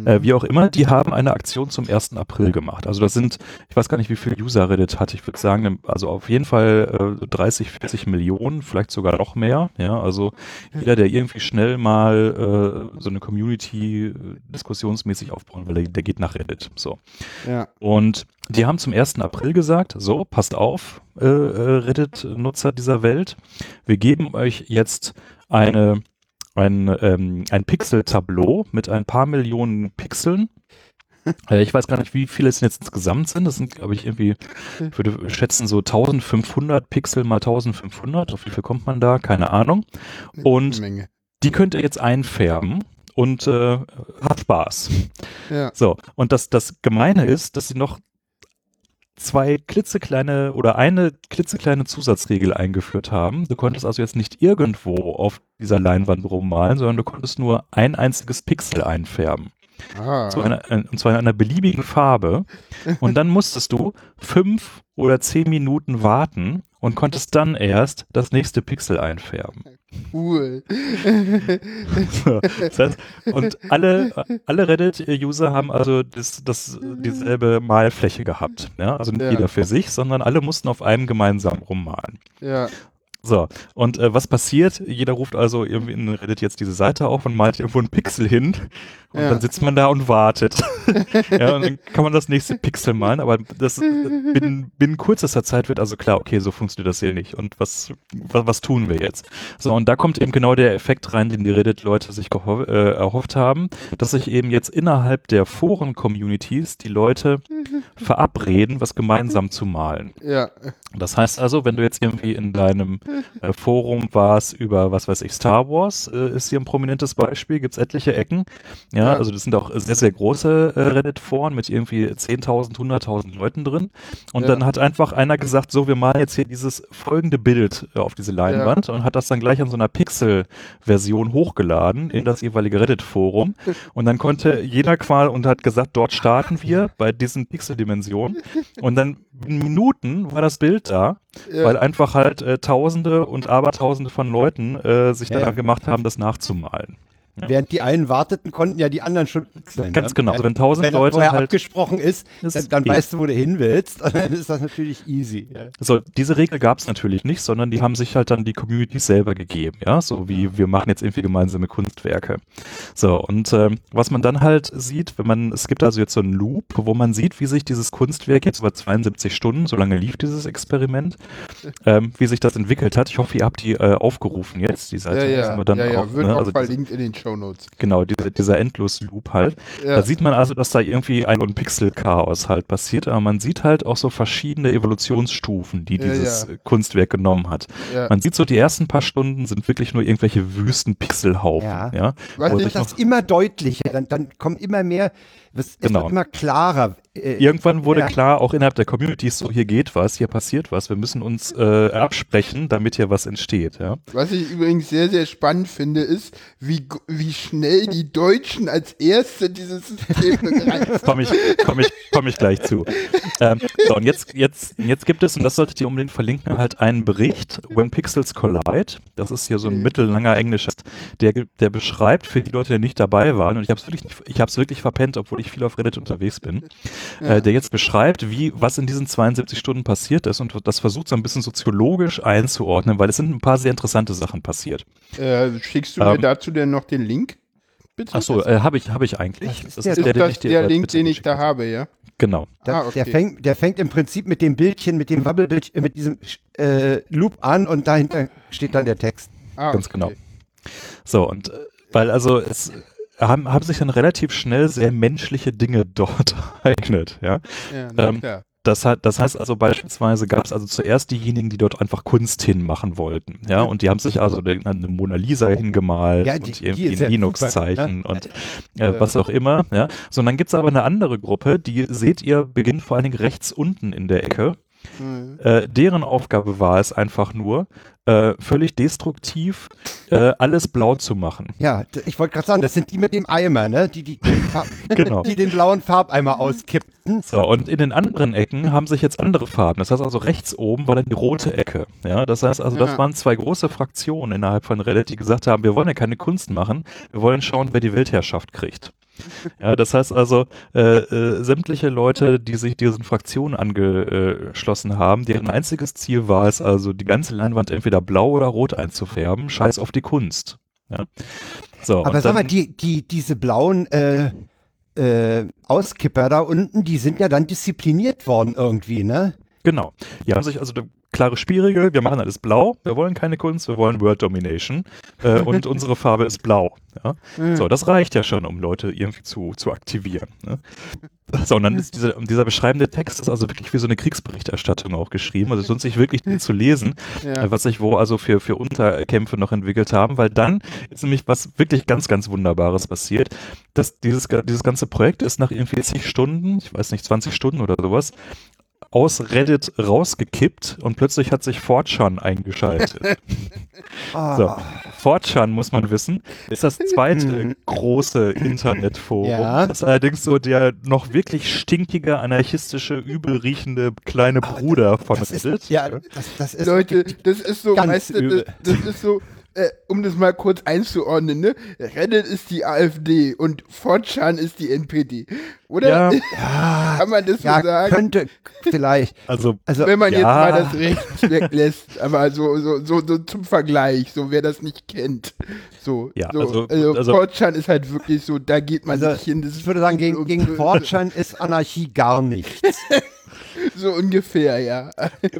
Äh, wie auch immer, die haben eine Aktion zum 1. April gemacht. Also das sind, ich weiß gar nicht, wie viel User Reddit hat. Ich würde sagen, also auf jeden Fall äh, 30, 40 Millionen, vielleicht sogar noch mehr. Ja, also jeder, der irgendwie schnell mal äh, so eine Community äh, diskussionsmäßig aufbauen will, der, der geht nach Reddit. So. Ja. Und die haben zum 1. April gesagt, so, passt auf, äh, äh, Reddit-Nutzer dieser Welt, wir geben euch jetzt eine, ein, ähm, ein Pixel-Tableau mit ein paar Millionen Pixeln. Äh, ich weiß gar nicht, wie viele es jetzt insgesamt sind. Das sind, glaube ich, irgendwie, ich würde schätzen, so 1500 Pixel mal 1500. Auf wie viel kommt man da? Keine Ahnung. Und die könnt ihr jetzt einfärben und äh, habt Spaß. Ja. So, und das, das Gemeine ist, dass sie noch zwei klitzekleine oder eine klitzekleine Zusatzregel eingeführt haben. Du konntest also jetzt nicht irgendwo auf dieser Leinwand rummalen, sondern du konntest nur ein einziges Pixel einfärben. Ah. Zu einer, und zwar in einer beliebigen Farbe. Und dann musstest du fünf oder zehn Minuten warten und konntest dann erst das nächste Pixel einfärben. Cool. So, das heißt, und alle, alle Reddit-User haben also das, das, dieselbe Malfläche gehabt. Ja? Also nicht Ja. jeder für sich, sondern alle mussten auf einem gemeinsam rummalen. Ja. So, und äh, was passiert? Jeder ruft also irgendwie in Reddit jetzt diese Seite auf und malt irgendwo einen Pixel hin und Ja. dann sitzt man da und wartet. ja, und dann kann man das nächste Pixel malen, aber das binnen, binnen kürzester Zeit wird also klar, okay, so funktioniert das hier nicht. Und was, was, was tun wir jetzt? So, und da kommt eben genau der Effekt rein, den die Reddit-Leute sich äh, erhofft haben, dass sich eben jetzt innerhalb der Foren-Communities die Leute verabreden, was gemeinsam zu malen. Ja. Das heißt also, wenn du jetzt irgendwie in deinem äh, Forum warst über, was weiß ich, Star Wars, äh, ist hier ein prominentes Beispiel, gibt's etliche Ecken. Ja, Ja. also das sind auch sehr, sehr große äh, Reddit-Foren mit irgendwie 10.000, 100.000 Leuten drin. Und Ja. dann hat einfach einer gesagt, so, wir malen jetzt hier dieses folgende Bild äh, auf diese Leinwand und hat das dann gleich an so einer Pixel-Version hochgeladen in das jeweilige Reddit-Forum. Und dann konnte jeder quasi und hat gesagt, dort starten wir bei diesen Pixel-Dimensionen. Und dann in Minuten war das Bild da, Ja. weil einfach halt äh, Tausende und Abertausende von Leuten äh, sich Ja. daran gemacht haben, das nachzumalen. Während die einen warteten, konnten ja die anderen schon wechseln. Ganz ne? genau. Also wenn tausend Wenn Leute vorher halt abgesprochen ist, dann, ist dann eh. weißt du, wo du hin willst. Und dann ist das natürlich easy. Ja. So, diese Regel gab es natürlich nicht, sondern die haben sich halt dann die Community selber gegeben, ja, so wie wir machen jetzt irgendwie gemeinsame Kunstwerke. So, und ähm, was man dann halt sieht, wenn man, es gibt also jetzt so einen Loop, wo man sieht, wie sich dieses Kunstwerk jetzt über 72 Stunden, so lange lief dieses Experiment, ähm, wie sich das entwickelt hat. Ich hoffe, ihr habt die äh, aufgerufen jetzt, die Seite. Ja, ja, dann ja, ja, auch, wird ne? auch also verlinkt in den Shownotes. genau, diese, dieser Endlos-Loop halt. Ja. Da sieht man also, dass da irgendwie ein Pixel-Chaos halt passiert, aber man sieht halt auch so verschiedene Evolutionsstufen, die dieses ja. Kunstwerk genommen hat. ja. Man sieht so, die ersten paar Stunden sind wirklich nur irgendwelche wüsten Pixelhaufen. Ja. Ja. Sich Das immer deutlicher, dann, dann kommen immer mehr, es, Genau. wird immer klarer. Äh, irgendwann wurde Ja. klar, auch innerhalb der Communities, so hier geht was, hier passiert was, wir müssen uns äh, absprechen, damit hier was entsteht. Ja. Was ich übrigens sehr, sehr spannend finde, ist, wie, wie schnell die Deutschen als Erste dieses System begreifen. Komme ich, komm ich, komm ich gleich zu. Ähm, so, und jetzt, jetzt, jetzt gibt es, und das solltet ihr unbedingt verlinken, halt einen Bericht, When Pixels Collide. Das ist hier so ein Mhm. mittellanger englischer, der, der beschreibt für die Leute, die nicht dabei waren, und ich habe es wirklich, nicht- ich habe es wirklich verpennt, obwohl ich ich viel auf Reddit unterwegs bin, äh, der jetzt beschreibt, wie, was in diesen 72 Stunden passiert ist und das versucht so ein bisschen soziologisch einzuordnen, weil es sind ein paar sehr interessante Sachen passiert. Äh, schickst du mir Ähm, dazu denn noch den Link? Bitte? Achso, äh, habe ich, habe ich eigentlich. Das ist Das der- ist den das ich dir der Link, den ich da habe. ja? Genau. Der, Ah, okay. der, fängt, der fängt im Prinzip mit dem Bildchen, mit dem Wabbelbildchen, mit diesem äh, Loop an und dahinter steht dann der Text. Ah, Ganz okay. genau. So, und äh, weil also es haben, haben sich dann relativ schnell sehr menschliche Dinge dort ereignet, ja. Ja, Ähm. Das, hat, das heißt also beispielsweise gab es also zuerst diejenigen, die dort einfach Kunst hinmachen wollten, ja, und die haben sich also eine Mona Lisa hingemalt Ja, die- und irgendwie ein Linux-Zeichen super, und äh, was auch immer, ja. So, und dann gibt's aber eine andere Gruppe, die seht ihr, beginnt vor allen Dingen rechts unten in der Ecke. Mhm. Äh, deren Aufgabe war es einfach nur, äh, völlig destruktiv äh, alles blau zu machen. Ja, ich wollte gerade sagen, das sind die mit dem Eimer, ne? Die, die, Genau. die den blauen Farbeimer auskippten. So, und in den anderen Ecken haben sich jetzt andere Farben. Das heißt also rechts oben war dann die rote Ecke. Ja, das heißt also, das Ja. waren zwei große Fraktionen innerhalb von Reddit, die gesagt haben, wir wollen ja keine Kunst machen, wir wollen schauen, wer die Weltherrschaft kriegt. Ja, das heißt also, äh, äh, sämtliche Leute, die sich diesen Fraktionen angeschlossen haben, deren einziges Ziel war es also, die ganze Leinwand entweder blau oder rot einzufärben, scheiß auf die Kunst. Ja. So, Aber sag mal, die, die, diese blauen äh, äh, Auskipper da unten, die sind ja dann diszipliniert worden irgendwie, ne? Genau. Die haben sich also klare Spielregel, wir machen alles blau, wir wollen keine Kunst, wir wollen Word Domination äh, und unsere Farbe ist blau. Ja? So, das reicht ja schon, um Leute irgendwie zu, zu aktivieren. Ne? So, und dann ist diese, und dieser beschreibende Text ist also wirklich wie so eine Kriegsberichterstattung auch geschrieben. Also lohnt sich wirklich zu lesen, Ja. äh, was sich wo also für, für Unterkämpfe noch entwickelt haben, weil dann ist nämlich was wirklich ganz, ganz Wunderbares passiert. dass dieses, dieses ganze Projekt ist nach irgendwie zig Stunden, ich weiß nicht, 20 Stunden oder sowas, aus Reddit rausgekippt und plötzlich hat sich 4chan eingeschaltet. Ah, So. 4chan, muss man wissen, ist das zweite große Internetforum. Ja. Das ist allerdings so der noch wirklich stinkige, anarchistische, übelriechende kleine Bruder von das ist, Reddit. ja, das, das ist Leute, das ist so, weißt du, das, das ist so, äh, um das mal kurz einzuordnen, ne? Reddit ist die AfD und 4chan ist die NPD. Oder? Ja. Kann man das ja, so sagen? könnte vielleicht. Also, Also, Wenn man jetzt Ja. mal das rechts weglässt, aber so, so, so, so zum Vergleich, so wer das nicht kennt. So, Ja, so, also- also, also- 4chan ist halt wirklich so, da geht man also nicht hin. Das ich würde sagen, gegen, gegen 4chan ist Anarchie gar nichts. So ungefähr, ja.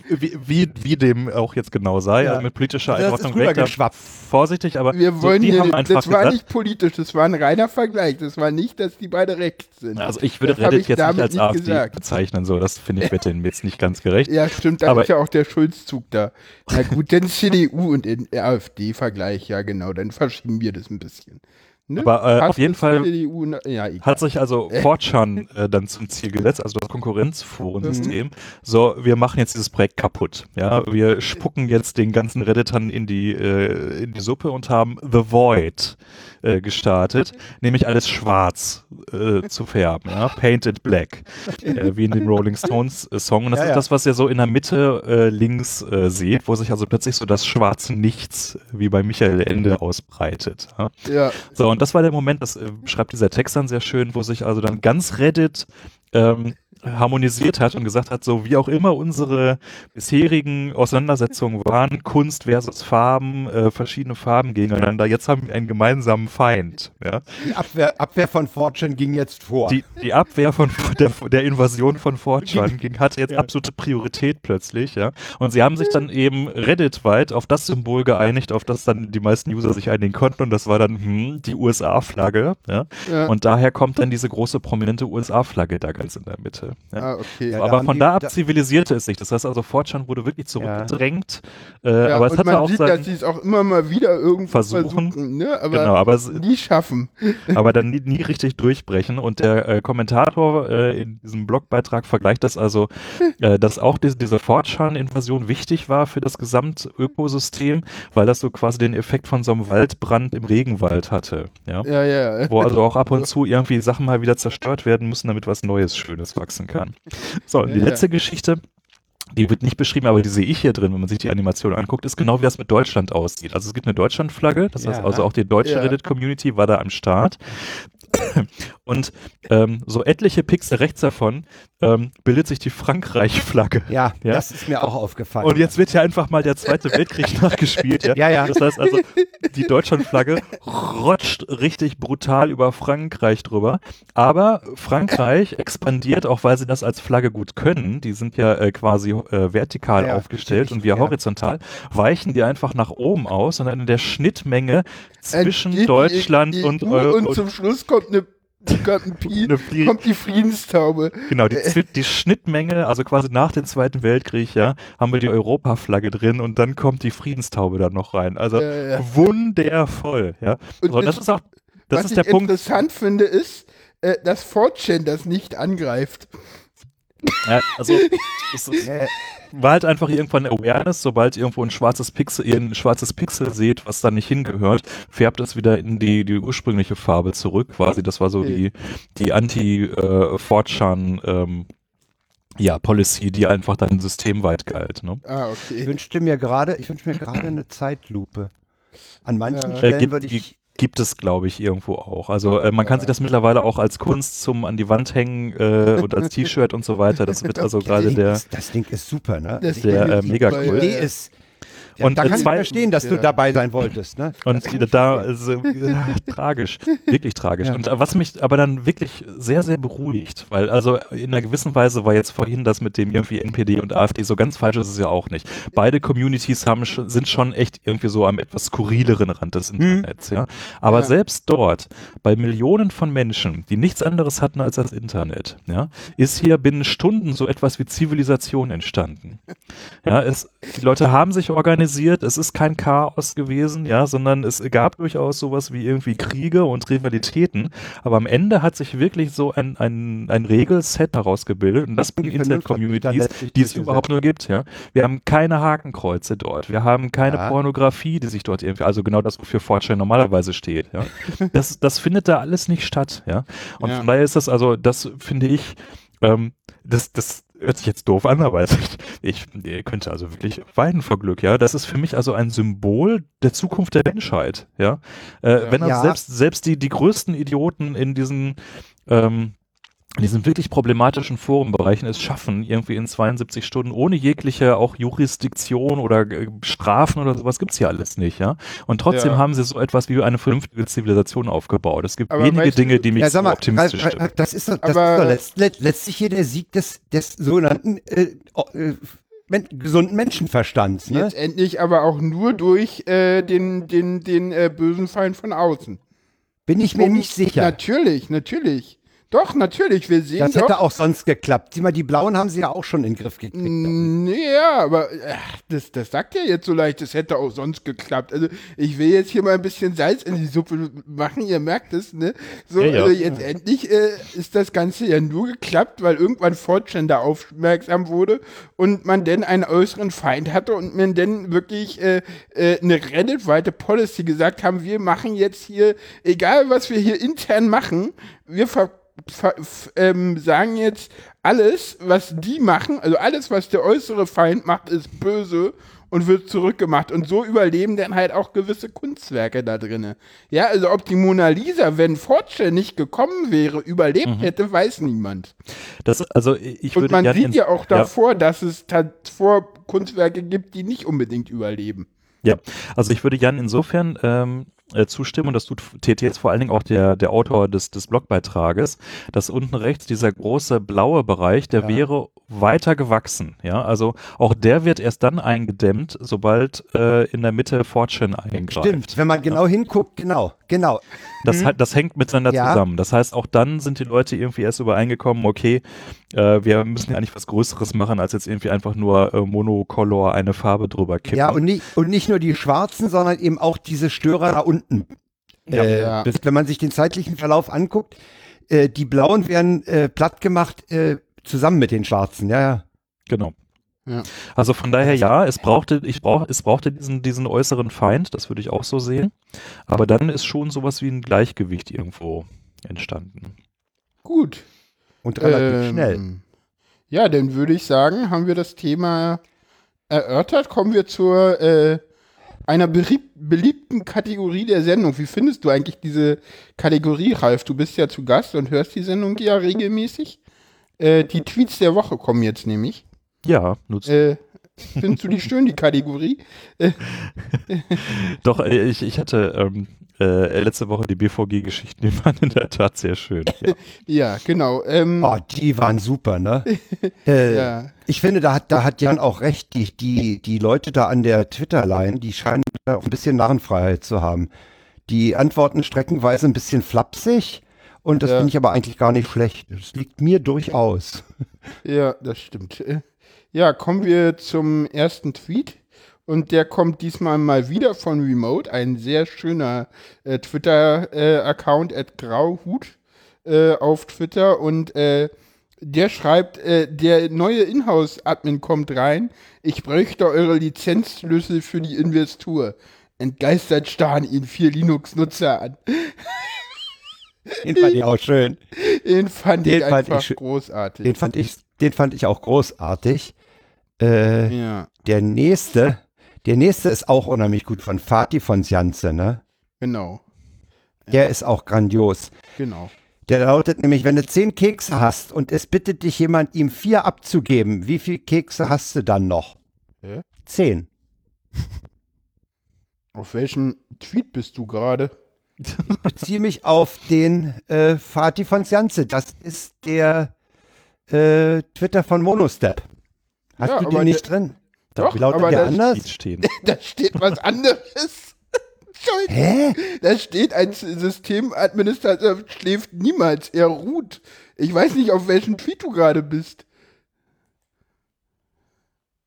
wie, wie, wie dem auch jetzt genau sei, Ja. also mit politischer Einordnung rübergeschwappt. vorsichtig, aber Wir so, wollen die hier, haben einfach das war gesagt, nicht politisch, das war ein reiner Vergleich. Das war nicht, dass die beide rechts sind. also ich würde Das Reddit ich jetzt nicht als nicht AfD gesagt. bezeichnen, so, das finde ich wird denen jetzt nicht ganz gerecht. Ja, stimmt, da Aber- ist ja auch der Schulzzug da. Na gut, dann CDU und AfD-Vergleich, ja genau, dann verschieben wir das ein bisschen. Ne? Aber, äh, auf jeden Fall na, ja. Hat sich also 4chan äh, dann zum Ziel gesetzt, also das Konkurrenzforensystem. So, wir machen jetzt dieses Projekt kaputt. Ja, wir spucken jetzt den ganzen Redditern in die äh, in die Suppe und haben The Void äh, gestartet, nämlich alles schwarz äh, zu färben, ja, painted black, äh, wie in dem Rolling Stones Song. Und das Ja, ist das, was ihr so in der Mitte links seht, wo sich also plötzlich so das schwarze Nichts wie bei Michael Ende ausbreitet. Ja. Ja, So, und das war der Moment, das äh, schreibt dieser Text dann sehr schön, wo sich also dann ganz Reddit ähm, harmonisiert hat und gesagt hat, so wie auch immer unsere bisherigen Auseinandersetzungen waren, Kunst versus Farben, äh, verschiedene Farben gegeneinander, jetzt haben wir einen gemeinsamen Feind. Ja? Die Abwehr, Abwehr von 4chan ging jetzt vor. Die, die Abwehr von der, der Invasion von 4chan ging, hatte jetzt absolute Priorität plötzlich, ja. Und sie haben sich dann eben Reddit-weit auf das Symbol geeinigt, auf das dann die meisten User sich einigen konnten und das war dann hm, die USA-Flagge, ja. ja. Und daher kommt dann diese große prominente USA-Flagge da ganz in der Mitte. Ja. ah, okay. Ja, Ja, da aber haben von die- da ab da- zivilisierte es sich. Das heißt also, 4chan wurde wirklich zurückgedrängt. Äh, aber es hatte man auch sieht, dass sie es auch immer mal wieder irgendwo Versuchen. versuchen, ne? aber, Genau, aber nie schaffen. aber dann nie, nie richtig durchbrechen. Und der äh, Kommentator äh, in diesem Blogbeitrag vergleicht das also, äh, dass auch diese, diese 4chan-Invasion wichtig war für das Gesamtökosystem, weil das so quasi den Effekt von so einem Waldbrand im Regenwald hatte. Ja. Ja, ja. Wo also auch ab und zu irgendwie Sachen mal wieder zerstört werden müssen, damit was Neues, Schönes wachsen kann. So, und die Ja, letzte Geschichte, die wird nicht beschrieben, aber die sehe ich hier drin, wenn man sich die Animation anguckt, ist genau wie das mit Deutschland aussieht. Also es gibt eine Deutschland-Flagge, das heißt Ja. also auch die deutsche Ja. Reddit-Community war da am Start. Und ähm, so etliche Pixel rechts davon ähm, bildet sich die Frankreich-Flagge. Ja, Ja. das ist mir auch aufgefallen. Und jetzt wird ja einfach mal der Zweite Weltkrieg nachgespielt. Ja? Ja, ja. Das heißt also, die Deutschlandflagge rutscht richtig brutal über Frankreich drüber. Aber Frankreich expandiert, auch weil sie das als Flagge gut können. Die sind ja äh, quasi äh, vertikal Ja, aufgestellt und wir horizontal, weichen die einfach nach oben aus und dann in der Schnittmenge zwischen Entgeht die Deutschland EU und Euro. Und zum Schluss kommt eine, ein Pi, kommt die Friedenstaube. Genau, die, Zwi- die Schnittmenge, also quasi nach dem Zweiten Weltkrieg, ja, haben wir die Europaflagge drin und dann kommt die Friedenstaube da noch rein. Also Ja, ja. wundervoll, ja. Und So, das das- ist auch, das Was ist ich der Punkt. interessant finde, ist, äh, dass Fortune das nicht angreift. Ja, also es Äh, war halt einfach irgendwann Awareness, sobald ihr irgendwo ein schwarzes Pixel, ihr ein schwarzes Pixel seht, was da nicht hingehört, färbt es wieder in die, die ursprüngliche Farbe zurück. Quasi, das war so die, die Anti-Fortran ähm, ja, Policy, die einfach dann systemweit galt. Ne? Ah, ich okay. wünschte mir gerade, ich wünschte mir gerade eine Zeitlupe. An manchen Ja. Äh, Stellen gibt, würde ich. Gibt es, glaube ich, irgendwo auch. Also äh, man kann sich das mittlerweile auch als Kunst zum an die Wand hängen äh, und als T-Shirt und so weiter. Das wird also gerade der das Ding ist super, ne? Das der, äh, ist mega super, Die cool. ja, Idee ist. Ja, Und, da kann ich verstehen, dass du dabei sein wolltest, ne? Und da ist äh, tragisch, wirklich tragisch. Ja. Und was mich aber dann wirklich sehr, sehr beruhigt, weil also in einer gewissen Weise war jetzt vorhin das mit dem irgendwie NPD und AfD so ganz falsch ist es ja auch nicht. Beide Communities haben sind schon echt irgendwie so am etwas skurrileren Rand des Internets, ja. Aber Ja. selbst dort, bei Millionen von Menschen, die nichts anderes hatten als das Internet, ja, ist hier binnen Stunden so etwas wie Zivilisation entstanden. Ja, es, die Leute haben sich organisiert, es ist kein Chaos gewesen, ja, sondern es gab durchaus sowas wie irgendwie Kriege und Rivalitäten, aber am Ende hat sich wirklich so ein, ein, ein Regelset herausgebildet und das sind Internet-Communities, die es überhaupt nur gibt, ja. Wir haben keine Hakenkreuze dort, wir haben keine Ja. Pornografie, die sich dort irgendwie, also genau das, wofür Fortune normalerweise steht, ja. Das, das findet da alles nicht statt, ja. Und Ja. von daher ist das, also, das finde ich, ähm, das, das hört sich jetzt doof an, aber ich, ich könnte also wirklich weinen vor Glück, ja. Das ist für mich also ein Symbol der Zukunft der Menschheit, ja. Äh, Wenn Ja. selbst, selbst die, die größten Idioten in diesen, ähm, in diesen wirklich problematischen Forenbereichen es schaffen, irgendwie in 72 Stunden ohne jegliche auch Jurisdiktion oder äh, Strafen oder sowas gibt's hier alles nicht, ja. Und trotzdem Ja. haben sie so etwas wie eine vernünftige Zivilisation aufgebaut. Es gibt Aber wenige weißt Dinge, die mich Ja, sag so mal, optimistisch stimmen. Das ist doch, das Aber- ist doch letzt, let, letztlich hier der Sieg des, des sogenannten äh, äh, men gesunden Menschenverstands. Ne? Letztendlich aber auch nur durch äh, den, den, den äh, bösen Feind von außen. Bin ich mir Um- nicht sicher. Natürlich, natürlich. Doch, natürlich. Wir sehen Das doch. hätte auch sonst geklappt. Sieh mal, die Blauen haben sie ja auch schon in den Griff gekriegt. Nee, ja, aber ach, das, das sagt er jetzt so leicht, das hätte auch sonst geklappt. Also ich will jetzt hier mal ein bisschen Salz in die Suppe machen, ihr merkt es, ne? So, Ja, ja. Also jetzt endlich äh, ist das Ganze ja nur geklappt, weil irgendwann Fortune da aufmerksam wurde und man denn einen äußeren Feind hatte und man denn wirklich äh, äh, eine Reddit-weite Policy gesagt haben, wir machen jetzt hier, egal was wir hier intern machen, wir ver ähm, sagen jetzt, alles, was die machen, also alles, was der äußere Feind macht, ist böse und wird zurückgemacht. Und so überleben dann halt auch gewisse Kunstwerke da drinne. Ja, also ob die Mona Lisa, wenn Fortune nicht gekommen wäre, überlebt hätte, weiß niemand. Das, also ich Und würde man gerne sieht ja auch davor, dass es davor Kunstwerke gibt, die nicht unbedingt überleben. Ja, also ich würde Jan insofern ähm, äh, zustimmen, und das tut TT jetzt vor allen Dingen auch der, der Autor des, des Blogbeitrages, dass unten rechts dieser große blaue Bereich, der Ja. wäre weiter gewachsen. Ja, also auch der wird erst dann eingedämmt, sobald äh, in der Mitte Fortune eingreift. Stimmt, wenn man genau hinguckt, genau, genau. Das, hat- das hängt miteinander Ja. zusammen. Das heißt, auch dann sind die Leute irgendwie erst übereingekommen, okay, äh, wir müssen ja eigentlich was Größeres machen, als jetzt irgendwie einfach nur äh, monocolor eine Farbe drüber kippen. Ja, und nicht, und nicht nur die Schwarzen, sondern eben auch diese Störer da unten. Äh, Ja. das, wenn man sich den zeitlichen Verlauf anguckt, äh, die Blauen werden äh, platt gemacht äh, zusammen mit den Schwarzen, ja, ja. Genau. Ja. Also von daher ja, es brauchte, ich brauch, es brauchte diesen, diesen äußeren Feind, das würde ich auch so sehen. Aber dann ist schon sowas wie ein Gleichgewicht irgendwo entstanden. Gut. Und relativ Ähm, schnell. Ja, dann würde ich sagen, haben wir das Thema erörtert. Kommen wir zur äh, einer belieb beliebten Kategorie der Sendung. Wie findest du eigentlich diese Kategorie, Ralf? Du bist ja zu Gast und hörst die Sendung ja regelmäßig. Äh, die Tweets der Woche kommen jetzt nämlich. Ja, nutzt. Äh, findest du die schön, die Kategorie? Doch, äh, ich, ich hatte ähm, äh, letzte Woche die BVG-Geschichten, die waren in der Tat sehr schön. Ja. Ja, genau. Ähm, Oh, die waren super, ne? äh, Ja. Ich finde, da hat, da hat Jan auch recht. Die, die, die Leute da an der Twitter-Line, die scheinen da auch ein bisschen Narrenfreiheit zu haben. Die antworten streckenweise ein bisschen flapsig und das Ja. finde ich aber eigentlich gar nicht schlecht. Das liegt mir durchaus. Ja, das stimmt. Äh, Ja, kommen wir zum ersten Tweet. Und der kommt diesmal mal wieder von Remote, ein sehr schöner äh, Twitter-Account at Grauhut äh, auf Twitter. Und äh, der schreibt, äh, der neue Inhouse-Admin kommt rein. Ich bräuchte eure Lizenzschlüssel für die Investur. Entgeistert starren ihn vier Linux-Nutzer an. Den fand ich auch schön. Den fand Den ich fand einfach ich großartig. Den fand ich, den fand ich auch großartig. Äh, ja, der nächste, der nächste ist auch unheimlich gut von Fatih von Janze, ne? genau, Der ist auch grandios. genau. Der lautet nämlich, wenn du zehn Kekse hast und es bittet dich jemand, ihm vier abzugeben, wie viele Kekse hast du dann noch? Hä? Zehn. Auf welchem Tweet bist du gerade? Beziehe mich auf den äh, Fatih von Janze. Das ist der äh, Twitter von Monostep. Hast Ja, du den nicht der- drin? Doch, Wie lautet aber das- anders? Stehen. Da steht was anderes. Entschuldigung. Hä? Da steht, ein Systemadministrator schläft niemals, er ruht. Ich weiß nicht, auf welchem Tweet du gerade bist.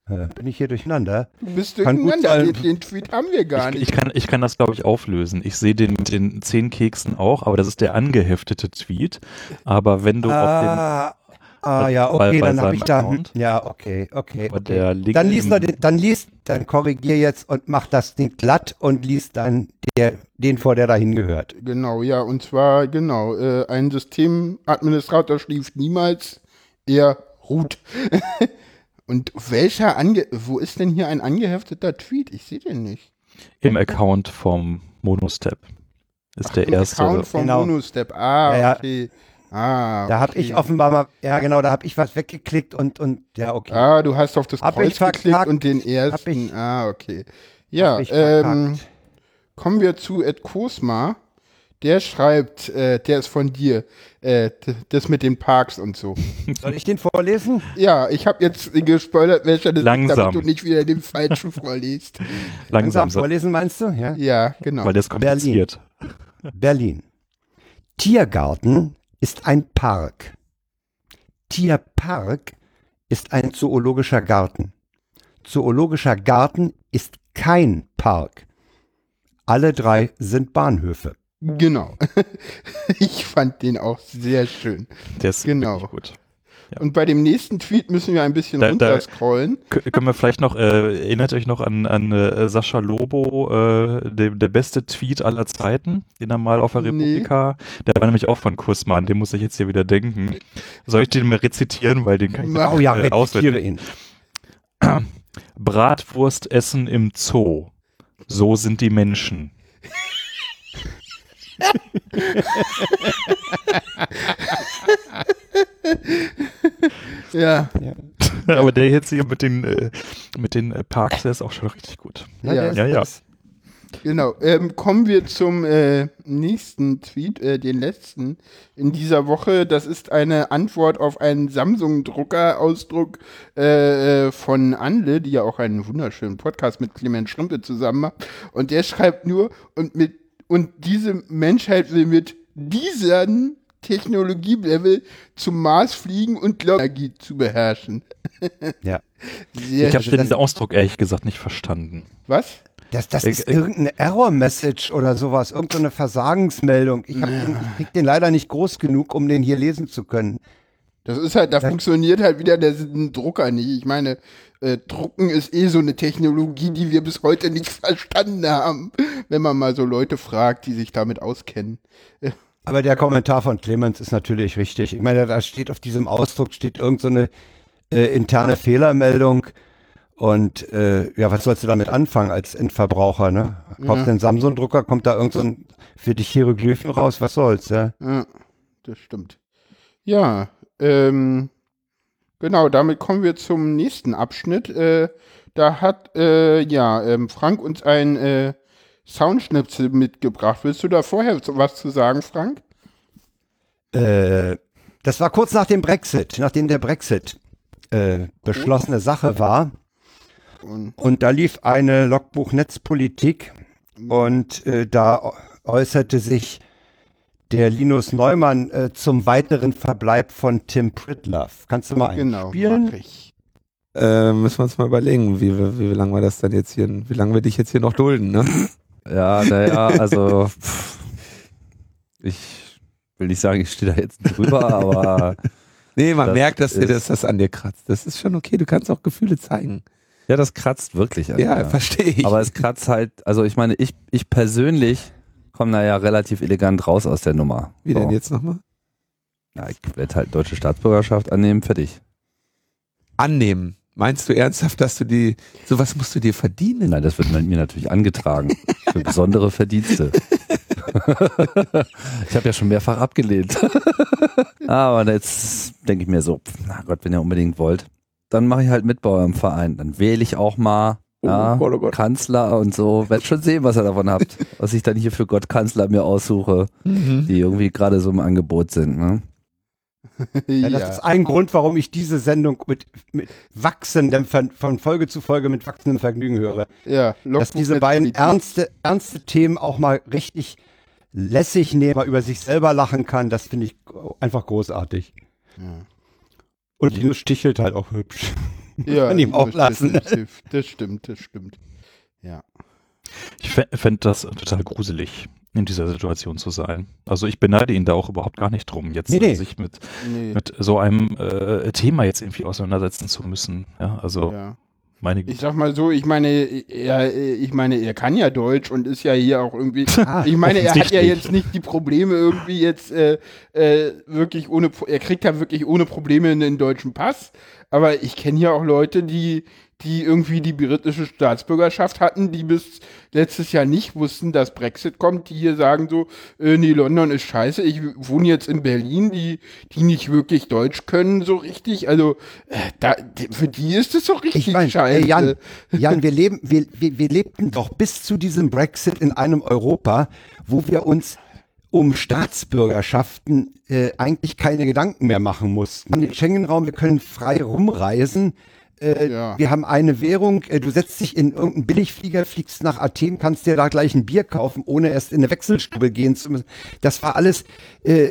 Bin ich hier durcheinander? Du bist Kann gut durcheinander. sein. Den, den Tweet haben wir gar Ich, nicht. ich, kann, ich kann das, glaube ich, auflösen. Ich sehe den mit den zehn Keksen auch, aber das ist der angeheftete Tweet. Aber wenn du auf Ah, ah ja, bei- okay, bei dann habe ich da. Account. Ja, okay, okay. Aber okay. der Link dann liest den, dann liest, dann korrigier jetzt und mach das Ding glatt und liest dann der, den vor, der dahin gehört. Genau, ja, und zwar, genau, äh, ein Systemadministrator schläft niemals, er ruht. und welcher ange... Wo ist denn hier ein angehefteter Tweet? Ich sehe den nicht. im Account vom Monostep. Ist der Im erste. Account vom Genau. Monostep. Ah, Ja, ja. okay. Ah, Da habe okay. ich offenbar mal, ja genau, da habe ich was weggeklickt und, und ja, okay. Ah, du hast auf das Hab Kreuz geklickt und den Hab ersten. ich- ah, okay. Ja, ähm, kommen wir zu Ed Kosma. Der schreibt, äh, der ist von dir, äh, das mit den Parks und so. Soll ich den vorlesen? Ja, ich habe jetzt gespoilert, welcher das ist, Langsam. damit du nicht wieder den falschen vorliest. Langsam, vorlesen meinst du? Ja. Ja, genau. weil der ist kompliziert. Berlin. Tiergarten ist ein Park. Tierpark ist ein zoologischer Garten. Zoologischer Garten ist kein Park. Alle drei sind Bahnhöfe. Genau. ich fand den auch sehr schön. Der ist Genau. gut. Ja. Und bei dem nächsten Tweet müssen wir ein bisschen Da- da- runterscrollen. K können wir vielleicht noch, äh, erinnert euch noch an, an äh, Sascha Lobo, äh, der, der beste Tweet aller Zeiten, den er mal auf der Nee. Republika, der war nämlich auch von Kussmann, den muss ich jetzt hier wieder denken. Soll ich den mal rezitieren, weil den kann ich. Oh ja, äh, rezitiere auswendig. ihn. Bratwurst essen im Zoo. So sind die Menschen. Ja, Aber der jetzt hier mit den, äh, mit den äh, Parks, der ist auch schon richtig gut. Ja. Ja, ja. ist- genau. Ähm, kommen wir zum äh, nächsten Tweet, äh, den letzten in dieser Woche. Das ist eine Antwort auf einen Samsung-Drucker-Ausdruck äh, äh, von Anle, die ja auch einen wunderschönen Podcast mit Clement Schrimpe zusammen macht. Und der schreibt nur, und mit und diese Menschheit will mit diesen Technologielevel zum Mars fliegen und Energie zu beherrschen. Ja. Sehr Ich habe den Ausdruck ehrlich gesagt nicht verstanden. Was? Das, das Ich- ist irgendeine Error-Message oder sowas, irgendeine Versagensmeldung. Ich, hab den, ich krieg den leider nicht groß genug, um den hier lesen zu können. Das ist halt, da funktioniert halt wieder der Drucker nicht. Ich meine, äh, Drucken ist eh so eine Technologie, die wir bis heute nicht verstanden haben, wenn man mal so Leute fragt, die sich damit auskennen. Aber der Kommentar von Clemens ist natürlich richtig. Ich meine, da steht auf diesem Ausdruck steht irgendeine so äh, interne Fehlermeldung Und äh, ja, was sollst du damit anfangen als Endverbraucher, ne? Kaufst Ja. einen Samsung-Drucker, kommt da irgend so ein für dich Hieroglyphen raus, was soll's, ja? Ja, das stimmt. Ja, ähm, genau, damit kommen wir zum nächsten Abschnitt. Äh, da hat, äh, ja, ähm, Frank uns ein äh, Soundschnipsel mitgebracht. Willst du da vorher was zu sagen, Frank? Äh, das war kurz nach dem Brexit, nachdem der Brexit äh, beschlossene Sache war. Und, da lief eine Logbuch-Netzpolitik und äh, da äußerte sich der Linus Neumann äh, zum weiteren Verbleib von Tim Pritlove. Kannst du mal genau, ich. Äh, müssen wir uns mal überlegen, wie, wie, wie lange wir das dann jetzt hier, wie lange wir dich jetzt hier noch dulden, ne? Ja, naja, also pff, ich will nicht sagen, ich stehe da jetzt drüber, aber Nee, man Das merkt, dass dir ist- das, an dir kratzt. Das ist schon okay, du kannst auch Gefühle zeigen. ja, das kratzt wirklich. an Ja, verstehe ich. Aber es kratzt halt, also ich meine, ich, ich persönlich komme da ja relativ elegant raus aus der Nummer. wie So. denn jetzt nochmal? Ja, ich werde halt deutsche Staatsbürgerschaft annehmen, fertig. Annehmen. Meinst du ernsthaft, dass du die, sowas musst du dir verdienen? Nein, das wird mir natürlich angetragen. Für besondere Verdienste. ich habe ja schon mehrfach abgelehnt. Aber jetzt denke ich mir so, na Gott, wenn ihr unbedingt wollt, dann mache ich halt mit bei eurem Verein. Dann wähle ich auch mal ja, Gott, oh Gott. Kanzler und so. Werd schon sehen, was ihr davon habt. Was ich dann hier für Gott Kanzler mir aussuche, Mhm. die irgendwie gerade so im Angebot sind. Ne? Ja, das ist ein Grund, warum ich diese Sendung mit, mit wachsendem, Ver- von Folge zu Folge mit wachsendem Vergnügen höre. ja, Dass diese beiden ernste, ernste Themen auch mal richtig lässig nehmen, mal über sich selber lachen kann, das finde ich einfach großartig. Ja. Und Linus stichelt halt auch hübsch. Ja, kann ihm auch das- lassen. Das, das, das stimmt, das stimmt. Ja. Ich fände das total gruselig, in dieser Situation zu sein. Also ich beneide ihn da auch überhaupt gar nicht drum, jetzt Nee, nee. sich mit, Nee. mit so einem äh, Thema jetzt irgendwie auseinandersetzen zu müssen. Ja, also ja. meine Ich Güte. sag mal so, ich meine, er, ich meine, er kann ja Deutsch und ist ja hier auch irgendwie. ich meine, er hat ja jetzt nicht die Probleme irgendwie jetzt äh, äh, wirklich ohne, er kriegt ja wirklich ohne Probleme einen deutschen Pass. Aber ich kenne ja auch Leute, die, die irgendwie die britische Staatsbürgerschaft hatten, die bis letztes Jahr nicht wussten, dass Brexit kommt, die hier sagen so, äh, nee, London ist scheiße, ich wohne jetzt in Berlin, die, die nicht wirklich Deutsch können so richtig. Also äh, da, für die ist es so richtig Ich meine, scheiße. ey, Jan, Jan, wir leben, wir, wir, wir lebten doch bis zu diesem Brexit in einem Europa, wo wir uns um Staatsbürgerschaften äh, eigentlich keine Gedanken mehr machen mussten. Den Schengen-Raum, wir können frei rumreisen. Äh, Ja. Wir haben eine Währung, äh, du setzt dich in irgendeinen Billigflieger, fliegst nach Athen, kannst dir da gleich ein Bier kaufen, ohne erst in eine Wechselstube gehen zu müssen. Das war alles äh,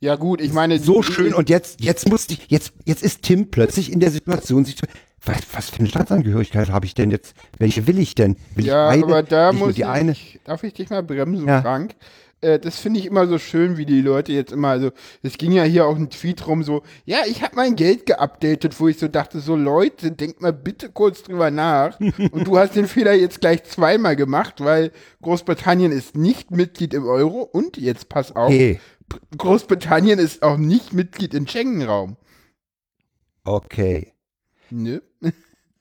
Ja gut, ich meine so schön und jetzt, jetzt musste ich, jetzt, jetzt ist Tim plötzlich in der Situation, sich zu, was, was für eine Staatsangehörigkeit habe ich denn jetzt? Welche will ich denn? Will ja, ich beide? aber da muss die ich, eine. darf ich dich mal bremsen, Ja. Frank? Äh, das finde ich immer so schön, wie die Leute jetzt immer, also es ging ja hier auch ein Tweet rum, so, ja, ich habe mein Geld geupdatet, wo ich so dachte, so Leute, denkt mal bitte kurz drüber nach. und du hast den Fehler jetzt gleich zweimal gemacht, weil Großbritannien ist nicht Mitglied im Euro und jetzt pass auf, Okay, Großbritannien ist auch nicht Mitglied im Schengen-Raum. okay. Ne?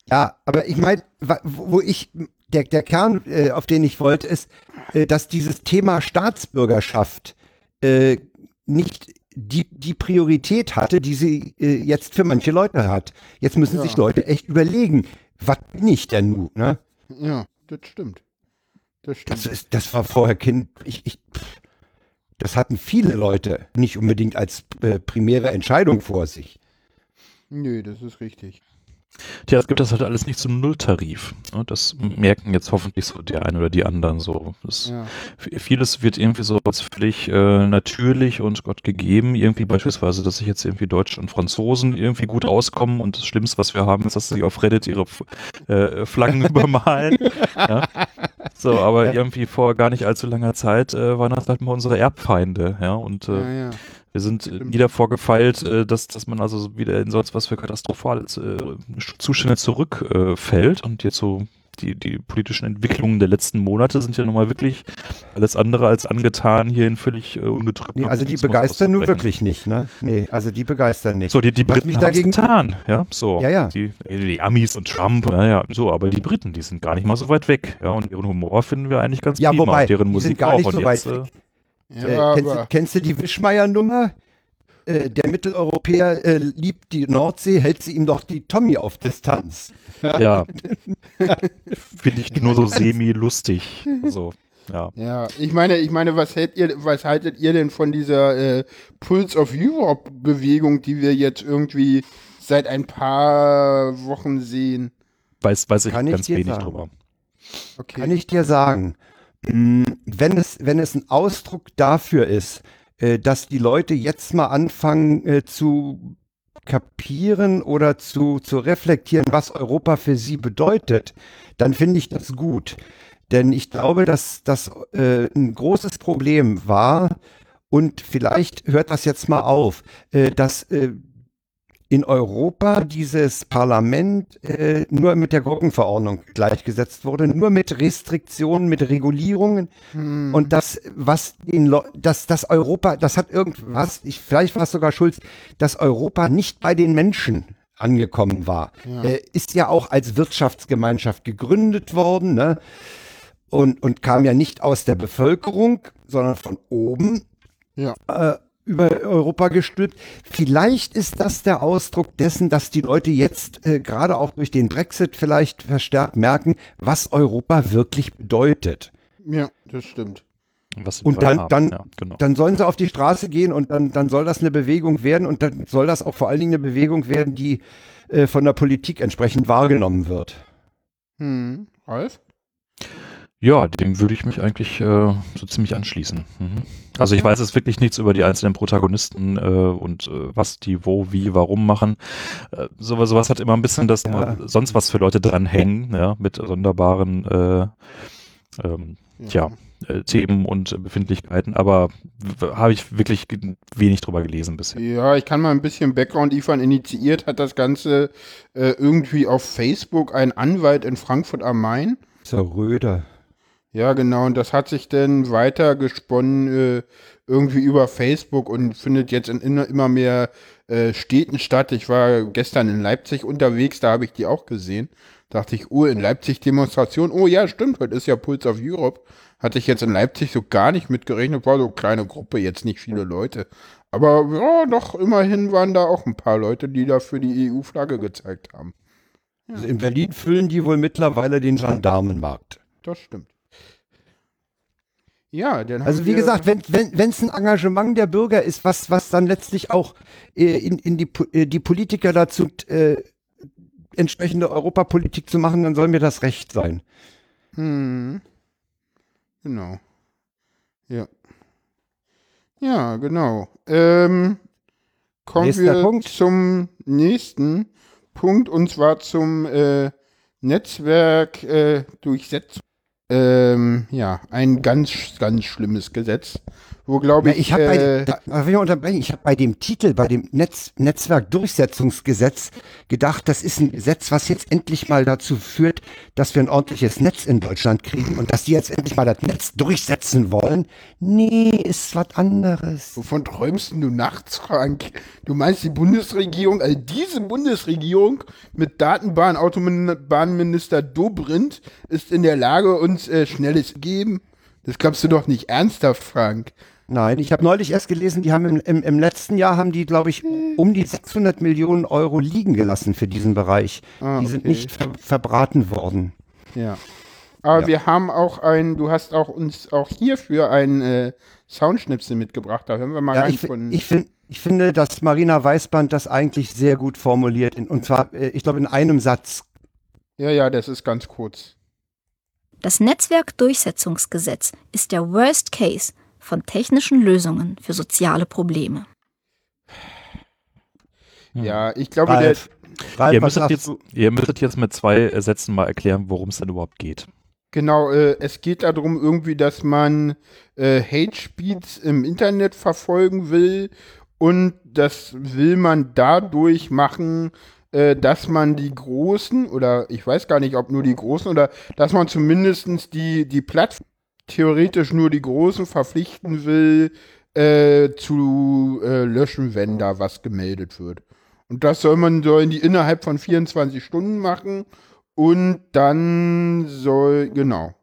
Ja, aber ich meine, wo ich, der, der Kern, äh, auf den ich wollte, ist, äh, dass dieses Thema Staatsbürgerschaft äh, nicht die, die Priorität hatte, die sie äh, jetzt für manche Leute hat. Jetzt müssen Ja. sich Leute echt überlegen, was bin ich denn nun, ne? Ja, das stimmt. Das stimmt. Das, ist, das war vorher Kind. Ich, ich, das hatten viele Leute nicht unbedingt als äh, primäre Entscheidung vor sich. Nö, das ist richtig. Tja, es gibt das halt alles nicht zum Nulltarif. Das merken jetzt hoffentlich so der eine oder die anderen so. Ja. Vieles wird irgendwie so als völlig äh, natürlich und Gott gegeben. Irgendwie beispielsweise, dass sich jetzt irgendwie Deutsche und Franzosen irgendwie gut auskommen und das Schlimmste, was wir haben, ist, dass sie auf Reddit ihre äh, Flaggen übermalen. ja? So, aber irgendwie vor gar nicht allzu langer Zeit äh, waren das halt mal unsere Erbfeinde, ja. Und äh, Ja, ja. Wir sind äh, wieder vorgefeilt, äh, dass, dass man also so wieder in sonst was für katastrophale äh, Zustände zurückfällt fällt und jetzt so die, die politischen Entwicklungen der letzten Monate sind ja nun mal wirklich alles andere als angetan, hier in völlig äh, ungetrübten Nee, also die begeistern nur auszubrechen. wirklich nicht, ne? Nee, also die begeistern nicht. So, die, die Briten haben dagegen- getan, ja, so. Ja, ja. Die, die Amis und Trump, naja, so, aber die Briten, die sind gar nicht mal so weit weg, ja, und ihren Humor finden wir eigentlich ganz Ja, prima, wobei, deren die Musik sind gar auch, nicht und so jetzt, weit äh, weg. Ja, äh, kennst, kennst du die Wischmeier-Nummer? Äh, der Mitteleuropäer äh, liebt die Nordsee, hält sie ihm doch die Tommy auf Distanz. ja, finde ich nur so semi-lustig, so, ja. ja, ich meine, ich meine, was hält ihr, was haltet ihr denn von dieser äh, Pulse of Europe Bewegung, die wir jetzt irgendwie seit ein paar Wochen sehen? Weiß, weiß ich Kann ich ganz dir wenig sagen. drüber. Okay. Kann ich dir sagen, wenn es, wenn es ein Ausdruck dafür ist, äh, dass die Leute jetzt mal anfangen äh, zu kapieren oder zu, zu reflektieren, was Europa für sie bedeutet, dann finde ich das gut. Denn ich glaube, dass das äh, ein großes Problem war und vielleicht hört das jetzt mal auf, äh, dass äh, in Europa dieses Parlament äh, nur mit der Gruppenverordnung gleichgesetzt wurde, nur mit Restriktionen, mit Regulierungen Hm. und das, was den das, das Europa, das hat irgendwas, ich, vielleicht war es sogar Schulz, dass Europa nicht bei den Menschen angekommen war. Äh, ist ja auch als Wirtschaftsgemeinschaft gegründet worden, ne? Und, und kam ja nicht aus der Bevölkerung, sondern von oben Ja. äh, über Europa gestülpt. Vielleicht ist das der Ausdruck dessen, dass die Leute jetzt äh, gerade auch durch den Brexit vielleicht verstärkt merken, was Europa wirklich bedeutet. Ja, das stimmt. Was Und wir dann, haben, dann, ja, genau. dann sollen sie auf die Straße gehen und dann, dann soll das eine Bewegung werden und dann soll das auch vor allen Dingen eine Bewegung werden, die äh, von der Politik entsprechend wahrgenommen wird. Hm. Ralf? Ja, dem würde ich mich eigentlich äh, so ziemlich anschließen. Mhm. Also ich weiß jetzt wirklich nichts über die einzelnen Protagonisten äh, und äh, was die wo, wie, warum machen. Äh, sowas, sowas hat immer ein bisschen das Ja. sonst was für Leute dranhängen, ja, mit sonderbaren äh, ähm, tja, äh, Themen und Befindlichkeiten, aber habe ich wirklich wenig drüber gelesen bisher. Ja, ich kann mal ein bisschen Background liefern. Initiiert hat das Ganze äh, irgendwie auf Facebook ein Anwalt in Frankfurt am Main. So Röder. Ja, genau. Und das hat sich dann weiter gesponnen äh, irgendwie über Facebook und findet jetzt in, immer mehr äh, Städten statt. Ich war gestern in Leipzig unterwegs, da habe ich die auch gesehen. Dachte ich, oh, in Leipzig Demonstration. Oh ja, stimmt, heute ist ja Pulse of Europe. Hatte ich jetzt in Leipzig so gar nicht mitgerechnet. War so eine kleine Gruppe, jetzt nicht viele Leute. Aber ja, doch, immerhin waren da auch ein paar Leute, die da für die EU-Flagge gezeigt haben. Also in Berlin füllen die wohl mittlerweile den Gendarmenmarkt. Das stimmt. Ja, dann Also wie gesagt, wenn wenn wenn, es ein Engagement der Bürger ist, was was dann letztlich auch äh, in, in die, äh, die Politiker dazu äh, entsprechende Europapolitik zu machen, dann soll mir das recht sein. Hm. Genau. Ja. Ja, genau. Ähm, kommen Nächster wir Punkt. zum nächsten Punkt und zwar zum äh, Netzwerk äh, Durchsetzung. Ähm, ja, ein ganz, ganz schlimmes Gesetz, wo glaube Na, ich, ich habe bei, äh, da, ich mal unterbrechen? Ich habe bei dem Titel, bei dem Netz, Netzwerkdurchsetzungsgesetz gedacht, das ist ein Gesetz, was jetzt endlich mal dazu führt, dass wir ein ordentliches Netz in Deutschland kriegen und dass die jetzt endlich mal das Netz durchsetzen wollen. Nee, ist was anderes. Wovon träumst du nachts, Frank? Du meinst die Bundesregierung, also diese Bundesregierung mit Datenbahn-Autobahnminister Dobrindt ist in der Lage, uns äh, Schnelles zu geben? Das glaubst du doch nicht ernsthaft, Frank. Nein, ich habe neulich erst gelesen, die haben im, im, im letzten Jahr haben die, glaube ich, um die 600 Millionen Euro liegen gelassen für diesen Bereich. Ah, die sind okay. nicht ver verbraten worden. Ja. Aber Ja. wir haben auch ein, du hast auch uns auch hierfür ein äh, Soundschnipsel mitgebracht. Da hören wir mal Ja, rein ich, von. ich, find, ich finde, dass Marina Weißband das eigentlich sehr gut formuliert. In, und zwar, äh, ich glaube, in einem Satz. ja, ja, das ist ganz kurz. Das Netzwerkdurchsetzungsgesetz ist der Worst Case von technischen Lösungen für soziale Probleme. Ja, ich glaube, der, Ralf, Ralf Ihr müsstet, jetzt, ihr müsstet jetzt mit zwei Sätzen mal erklären, worum es denn überhaupt geht. Genau, äh, es geht darum irgendwie, dass man äh, Hate Speeds im Internet verfolgen will und das will man dadurch machen, äh, dass man die Großen oder ich weiß gar nicht, ob nur die Großen oder dass man zumindestens die, die Plattform theoretisch nur die Großen verpflichten will, äh, zu äh, löschen, wenn da was gemeldet wird. Und das soll man sollen die innerhalb von 24 Stunden machen und dann soll, genau.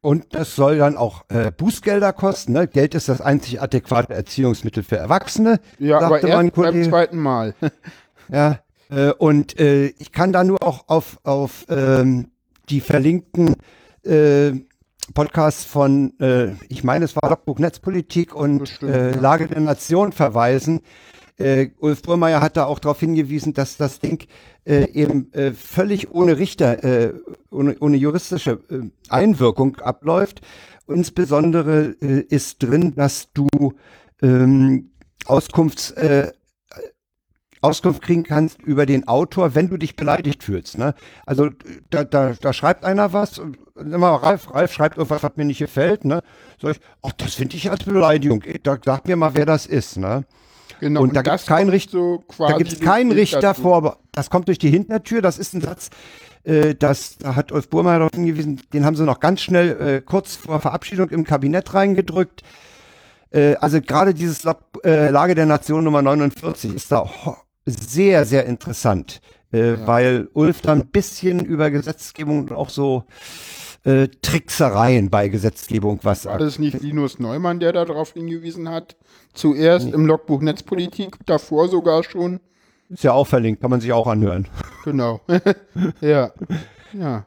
Und das soll dann auch äh, Bußgelder kosten. Ne? Geld ist das einzig adäquate Erziehungsmittel für Erwachsene. Ja, aber erst beim zweiten Mal. Ja, äh, und äh, ich kann da nur auch auf, auf ähm, die verlinkten Podcasts von, äh, ich meine, es war Logbuch Netzpolitik und Bestimmt, äh. Lage der Nation verweisen. Äh, Ulf Burmeier hat da auch darauf hingewiesen, dass das Ding äh, eben äh, völlig ohne Richter, äh, ohne, ohne juristische äh, Einwirkung abläuft. Insbesondere äh, ist drin, dass du ähm, Auskunfts, äh, Auskunft kriegen kannst über den Autor, wenn du dich beleidigt fühlst. Ne? Also da, da, da schreibt einer was, immer Ralf, Ralf schreibt irgendwas, was mir nicht gefällt. Ne? Sag ich, ach, das finde ich als Beleidigung. Da, sag mir mal, wer das ist. Ne? Genau. Und da gibt's keinen kommt Richt- so Da gibt es durch keinen Richter vor, aber das kommt durch die Hintertür. Das ist ein Satz, äh, das, da hat Ulf Burmeier darauf hingewiesen, den haben sie noch ganz schnell äh, kurz vor Verabschiedung im Kabinett reingedrückt. Äh, also gerade dieses äh, Lage der Nation Nummer 49 ist da sehr, sehr interessant, äh, weil Ulf da ein bisschen über Gesetzgebung und auch so äh, Tricksereien bei Gesetzgebung was War das nicht Linus Neumann, der darauf hingewiesen hat? Zuerst im Logbuch Netzpolitik, davor sogar schon. ist ja auch verlinkt, kann man sich auch anhören. Genau. ja. Ja.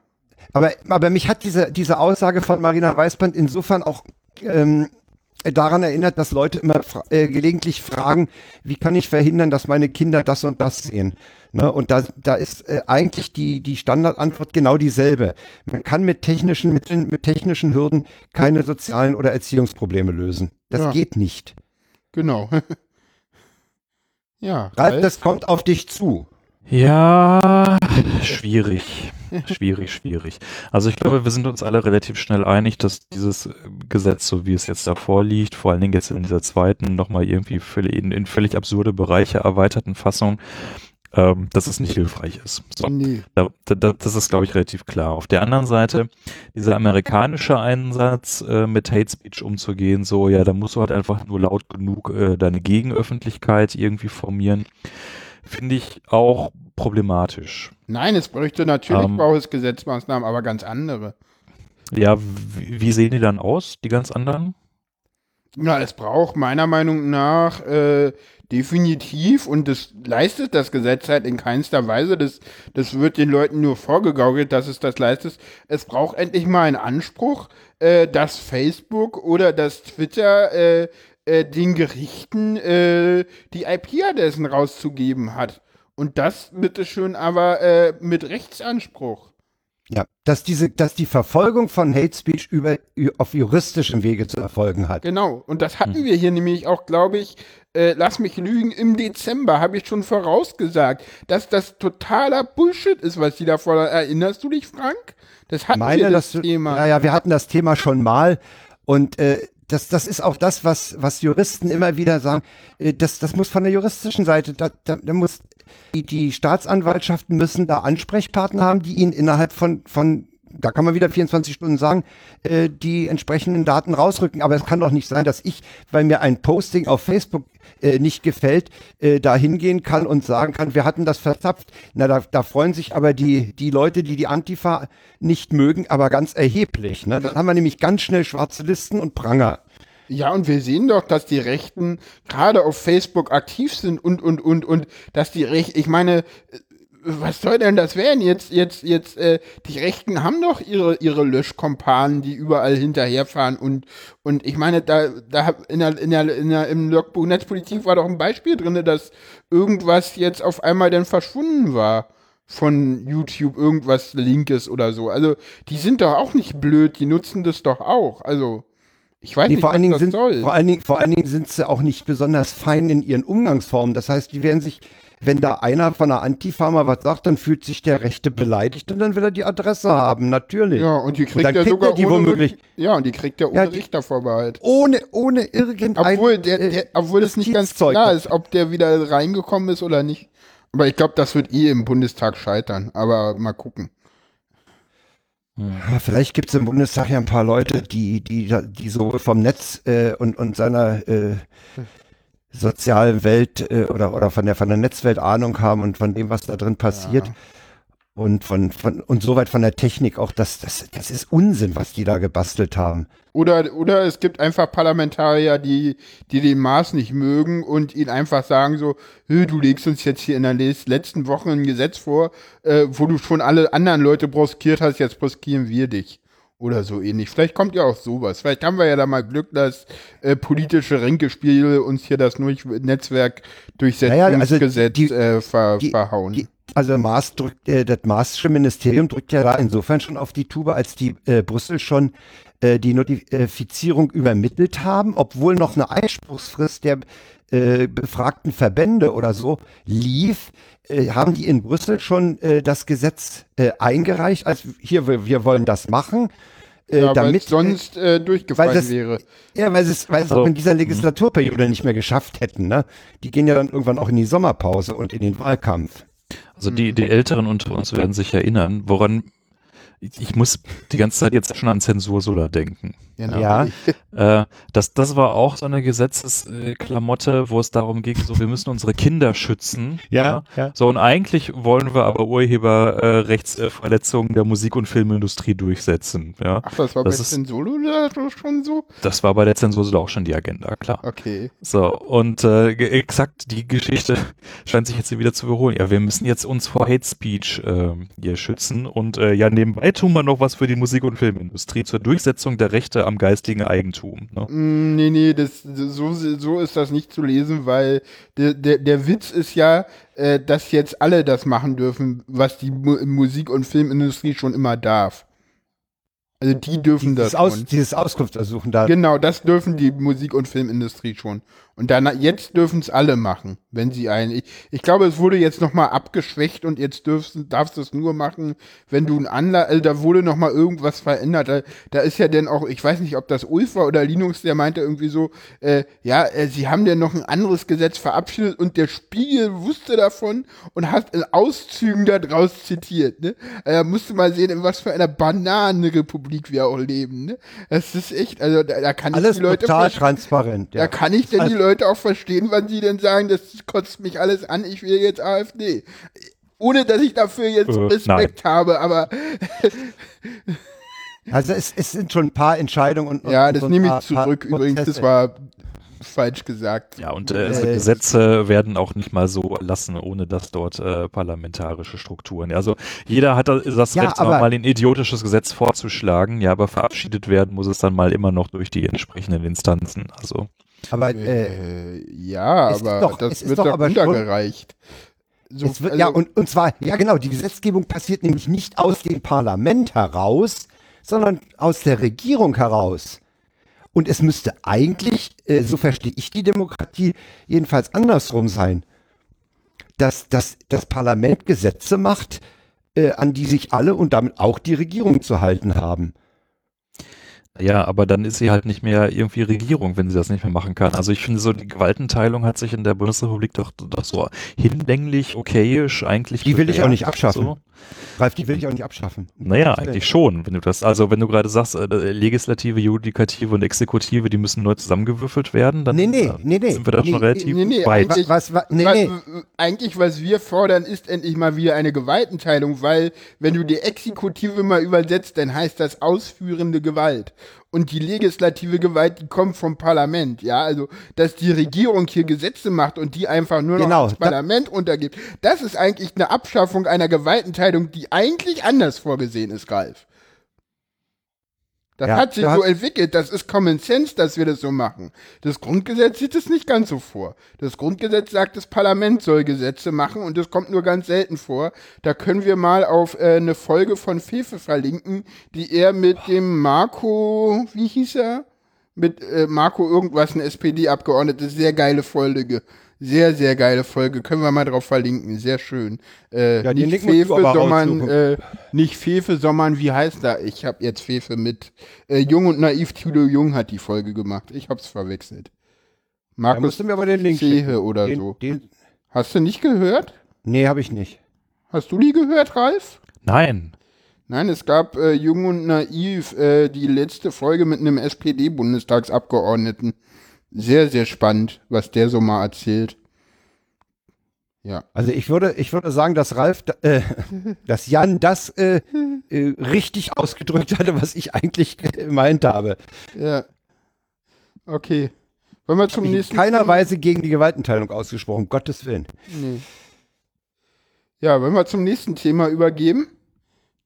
Aber, aber mich hat diese, diese Aussage von Marina Weißband insofern auch ähm, daran erinnert, dass Leute immer fra äh, gelegentlich fragen, wie kann ich verhindern, dass meine Kinder das und das sehen? Ne? Und da, da ist äh, eigentlich die, die Standardantwort genau dieselbe. Man kann mit technischen Mitteln, mit technischen Hürden keine sozialen oder Erziehungsprobleme lösen. Das Ja. geht nicht. Genau. ja. Ralf, das kommt auf dich zu. Ja, schwierig. Schwierig, schwierig. Also ich glaube, wir sind uns alle relativ schnell einig, dass dieses äh, Gesetz, so wie es jetzt davor liegt, vor allen Dingen jetzt in dieser zweiten, nochmal irgendwie völlig, in, in völlig absurde Bereiche erweiterten Fassung, ähm, dass es nicht hilfreich ist. So. nee. Da, da, das ist, glaube ich, relativ klar. Auf der anderen Seite, dieser amerikanische Einsatz, äh, mit Hate Speech umzugehen, so, ja, da musst du halt einfach nur laut genug äh, deine Gegenöffentlichkeit irgendwie formieren, finde ich auch problematisch. Nein, es bräuchte natürlich Ähm. braucht es Gesetzmaßnahmen, aber ganz andere. Ja, wie, wie sehen die dann aus, die ganz anderen? Na, es braucht meiner Meinung nach äh, definitiv, und das leistet das Gesetz halt in keinster Weise, das, das wird den Leuten nur vorgegaukelt, dass es das leistet. Es braucht endlich mal einen Anspruch, äh, dass Facebook oder dass Twitter äh, äh, den Gerichten äh, die IP-Adressen rauszugeben hat. Und das bitteschön aber äh, mit Rechtsanspruch. Ja, dass diese, dass die Verfolgung von Hate Speech über, auf juristischem Wege zu erfolgen hat. Genau, und das hatten wir hier nämlich auch, glaube ich, äh, lass mich lügen, im Dezember habe ich schon vorausgesagt, dass das totaler Bullshit ist, was die da fordern. Erinnerst du dich, Frank? Das hatten meine, wir das du, Thema. Ja, ja, wir hatten das Thema schon mal und äh, das, das ist auch das, was, was Juristen immer wieder sagen. Äh, das, das muss von der juristischen Seite, da, da, da muss die, die Staatsanwaltschaften müssen da Ansprechpartner haben, die ihnen innerhalb von, von da kann man wieder 24 Stunden sagen, äh, die entsprechenden Daten rausrücken. Aber es kann doch nicht sein, dass ich, weil mir ein Posting auf Facebook äh, nicht gefällt, äh, da hingehen kann und sagen kann, wir hatten das verzapft. Na, da, da freuen sich aber die, die Leute, die die Antifa nicht mögen, aber ganz erheblich. Ne? Dann haben wir nämlich ganz schnell schwarze Listen und Pranger. Ja, und wir sehen doch, dass die Rechten gerade auf Facebook aktiv sind und, und, und, und, dass die Rechten, ich meine, was soll denn das werden? Jetzt, jetzt, jetzt, äh, die Rechten haben doch ihre, ihre Löschkompanen, die überall hinterherfahren und, und ich meine, da, da in der, in der, in der, im Logbuch Netzpolitik war doch ein Beispiel drin, dass irgendwas jetzt auf einmal dann verschwunden war von YouTube, irgendwas Linkes oder so. Also, die sind doch auch nicht blöd, die nutzen das doch auch. Also, ich weiß Nee, nicht, vor, allen was Dingen das sind, soll. vor, allen Dingen, vor allen Dingen sind sie auch nicht besonders fein in ihren Umgangsformen. Das heißt, die werden sich, wenn da einer von der Antifa mal was sagt, dann fühlt sich der Rechte beleidigt und dann will er die Adresse haben, natürlich. Ja, und die kriegt dann er sogar er die ohne womöglich- Ja, und die kriegt er ohne Ja, die- Richtervorbehalt. Ohne, ohne irgendein Obwohl, der, äh, der, obwohl es nicht ganz klar ist, ob der wieder reingekommen ist oder nicht. Aber ich glaube, das wird eh im Bundestag scheitern. Aber mal gucken. Aber vielleicht gibt es im Bundestag ja ein paar Leute, die, die, die so vom Netz äh, und, und seiner äh, sozialen Welt äh, oder, oder von der, von der Netzwelt Ahnung haben und von dem, was da drin passiert. Ja. Und von, von, und soweit von der Technik auch, das, das, das ist Unsinn, was die da gebastelt haben. Oder, oder es gibt einfach Parlamentarier, die, die den Maß nicht mögen und ihn einfach sagen so, "Hö, du legst uns jetzt hier in der letzten Woche ein Gesetz vor, äh, wo du schon alle anderen Leute broskiert hast, jetzt broskieren wir dich. Oder so ähnlich. Vielleicht kommt ja auch sowas. Vielleicht haben wir ja da mal Glück, dass äh, politische Ränkespiele uns hier das Netzwerk Naja, also Durchsetzungsgesetz die- äh, ver die- verhauen. Die, also Maas drückt, äh, das Maasche Ministerium drückt ja da insofern schon auf die Tube, als die äh, Brüssel schon äh, die Notifizierung übermittelt haben, obwohl noch eine Einspruchsfrist der äh, befragten Verbände oder so lief, äh, haben die in Brüssel schon äh, das Gesetz äh, eingereicht, als hier, wir, wir wollen das machen. Äh, ja, damit es sonst äh, durchgefallen weil das- wäre. ja, weil sie es, weil es Also, auch in dieser Legislaturperiode nicht mehr geschafft hätten. Ne? Die gehen ja dann irgendwann auch in die Sommerpause und in den Wahlkampf. Also die, die Älteren unter uns werden sich erinnern, woran ich, ich muss die ganze Zeit jetzt schon an Zensur Solar denken. Genau. Ja. Äh, das, das war auch so eine Gesetzesklamotte, wo es darum ging, so wir müssen unsere Kinder schützen. ja. So, und eigentlich wollen wir aber Urheberrechtsverletzungen der Musik- und Filmindustrie durchsetzen. Ja, Ach, das war Das bei ist- oder schon so? das war bei der Zensur auch schon die Agenda, klar. Okay. So, und äh, exakt die Geschichte scheint sich jetzt wieder zu wiederholen. Ja, wir müssen jetzt uns vor Hate Speech ähm, hier schützen und äh, ja, nebenbei tun wir noch was für die Musik- und Filmindustrie zur Durchsetzung der Rechte am geistigen Eigentum. Ne? Mm, Nee, nee, das, so, so ist das nicht zu lesen, weil der, der, der Witz ist ja, äh, dass jetzt alle das machen dürfen, was die Mu Musik- und Filmindustrie schon immer darf. Also die dürfen Dieses, das Aus, dieses Auskunftsersuchen da. Genau, das dürfen die Musik- und Filmindustrie schon. Und dann jetzt dürfen es alle machen, wenn sie ein. Ich, ich glaube, es wurde jetzt noch mal abgeschwächt und jetzt dürfst, darfst du es nur machen, wenn du ein Anla also da wurde noch mal irgendwas verändert. Da, da ist ja denn auch, ich weiß nicht, ob das Ulf war oder Linux, der meinte irgendwie so, äh, ja, äh, sie haben denn noch ein anderes Gesetz verabschiedet und der Spiegel wusste davon und hat in Auszügen daraus zitiert. Ne? Äh, Da musst du mal sehen, in was für einer Bananenrepublik wir auch leben. Ne? Das ist echt, also da, da kann Alles ich die Leute total transparent. Da Ja. kann ich denn Also- die Leute auch verstehen, wann sie denn sagen, das kotzt mich alles an, ich will jetzt AfD. Ohne dass ich dafür jetzt Äh, Respekt habe, aber Also es, es sind schon ein paar Entscheidungen und und- ja, und das so ein nehme paar- ich zurück. paar Übrigens, das war falsch gesagt. Ja, und äh, Äh, Gesetze werden auch nicht mal so erlassen, ohne dass dort äh, parlamentarische Strukturen. Also jeder hat das das Ja, Recht, aber- mal ein idiotisches Gesetz vorzuschlagen, ja, aber verabschiedet werden muss es dann mal immer noch durch die entsprechenden Instanzen. Also Aber äh, Äh, ja, aber doch- das wird doch doch untergereicht. So, wird, also- ja, und, und zwar, ja genau, die Gesetzgebung passiert nämlich nicht aus dem Parlament heraus, sondern aus der Regierung heraus. Und es müsste eigentlich, äh, so verstehe ich die Demokratie, jedenfalls andersrum sein, dass, dass das Parlament Gesetze macht, äh, an die sich alle und damit auch die Regierung zu halten haben. Ja, aber dann ist sie halt nicht mehr irgendwie Regierung, wenn sie das nicht mehr machen kann. Also ich finde so, die Gewaltenteilung hat sich in der Bundesrepublik doch, doch so hinlänglich, okayisch eigentlich. Die will ich auch bewährt. nicht abschaffen. So. Ralf, die will ich auch nicht abschaffen. Naja, eigentlich schon, wenn du das, also wenn du gerade sagst, äh, Legislative, Judikative und Exekutive, die müssen neu zusammengewürfelt werden, dann Nee, nee, äh, nee, nee. sind wir da Nee, schon relativ nee, nee, weit. eigentlich- Was, was, nee, nee. Eigentlich, was wir fordern, ist endlich mal wieder eine Gewaltenteilung, weil wenn du die Exekutive mal übersetzt, dann heißt das ausführende Gewalt. Und die legislative Gewalt, die kommt vom Parlament, ja, also, dass die Regierung hier Gesetze macht und die einfach nur noch Genau, ans da- Parlament untergibt, das ist eigentlich eine Abschaffung einer Gewaltenteilung, die eigentlich anders vorgesehen ist, Ralf. Das Ja, hat sich so entwickelt. Das ist Common Sense, dass wir das so machen. Das Grundgesetz sieht es nicht ganz so vor. Das Grundgesetz sagt, das Parlament soll Gesetze machen und das kommt nur ganz selten vor. Da können wir mal auf äh, eine Folge von Fefe verlinken, die er mit dem Marco, wie hieß er? Mit äh, Marco irgendwas, ein SPD-Abgeordnete. Sehr geile Folge. Sehr, sehr geile Folge. Können wir mal drauf verlinken. Sehr schön. Äh, Ja, nicht Fefe, sondern äh, nicht Fefe, sondern wie heißt er? Ich habe jetzt Fefe mit äh, Jung und Naiv Thilo Jung hat die Folge gemacht. Ich hab's verwechselt. Da Markus musst du mir aber den Link Zehe oder den, so. Den, Hast du nicht gehört? Nee, habe ich nicht. Hast du die gehört, Ralf? Nein. Nein, es gab äh, Jung und Naiv, äh, die letzte Folge mit einem SPD-Bundestagsabgeordneten. Sehr, sehr spannend, was der so mal erzählt. Ja. Also ich würde, ich würde sagen, dass Ralf, äh, dass Jan das äh, äh, richtig ausgedrückt hatte, was ich eigentlich gemeint habe. Ja. Okay. Wollen wir zum In nächsten keiner Thema- Weise gegen die Gewaltenteilung ausgesprochen, um Gottes Willen. Nee. Ja, wollen wir zum nächsten Thema übergeben?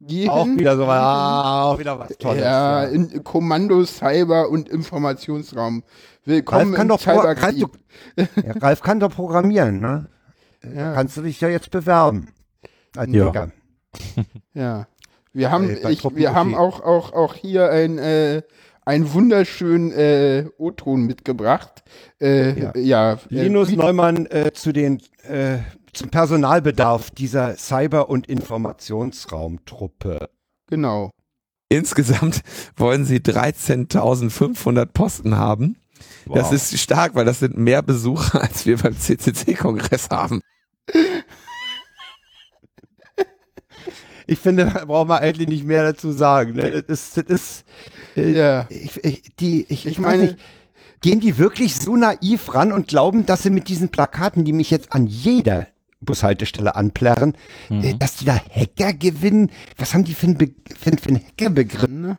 Gehen, Auch wieder so, ah, auch wieder was Tolles. Ja, in Kommando, Cyber und Informationsraum. Willkommen Ralf kann, im Cyberkrieg. du, ja, Ralf kann doch programmieren, ne? Ja. Kannst du dich ja jetzt bewerben. Als Ja. Ja. Wir haben, Äh, ich, wir haben auch, auch, auch hier ein, äh, einen wunderschönen äh, O-Ton mitgebracht. Äh, ja. Ja. äh, Linus Neumann äh, zu den, äh, zum Personalbedarf dieser Cyber- und Informationsraumtruppe. Genau. Insgesamt wollen sie 13.500 Posten haben. Das Wow. ist stark, weil das sind mehr Besucher, als wir beim CCC-Kongress haben. Ich finde, da braucht man eigentlich nicht mehr dazu sagen. Ne? Das ist, das ist äh, Ja. ich, ich, die, ich, Ich meine, nicht, gehen die wirklich so naiv ran und glauben, dass sie mit diesen Plakaten, die mich jetzt an jeder Bushaltestelle anplärren, äh, dass die da Hacker gewinnen? Was haben die für einen, Be für, einen- Hackerbegriff? Ne?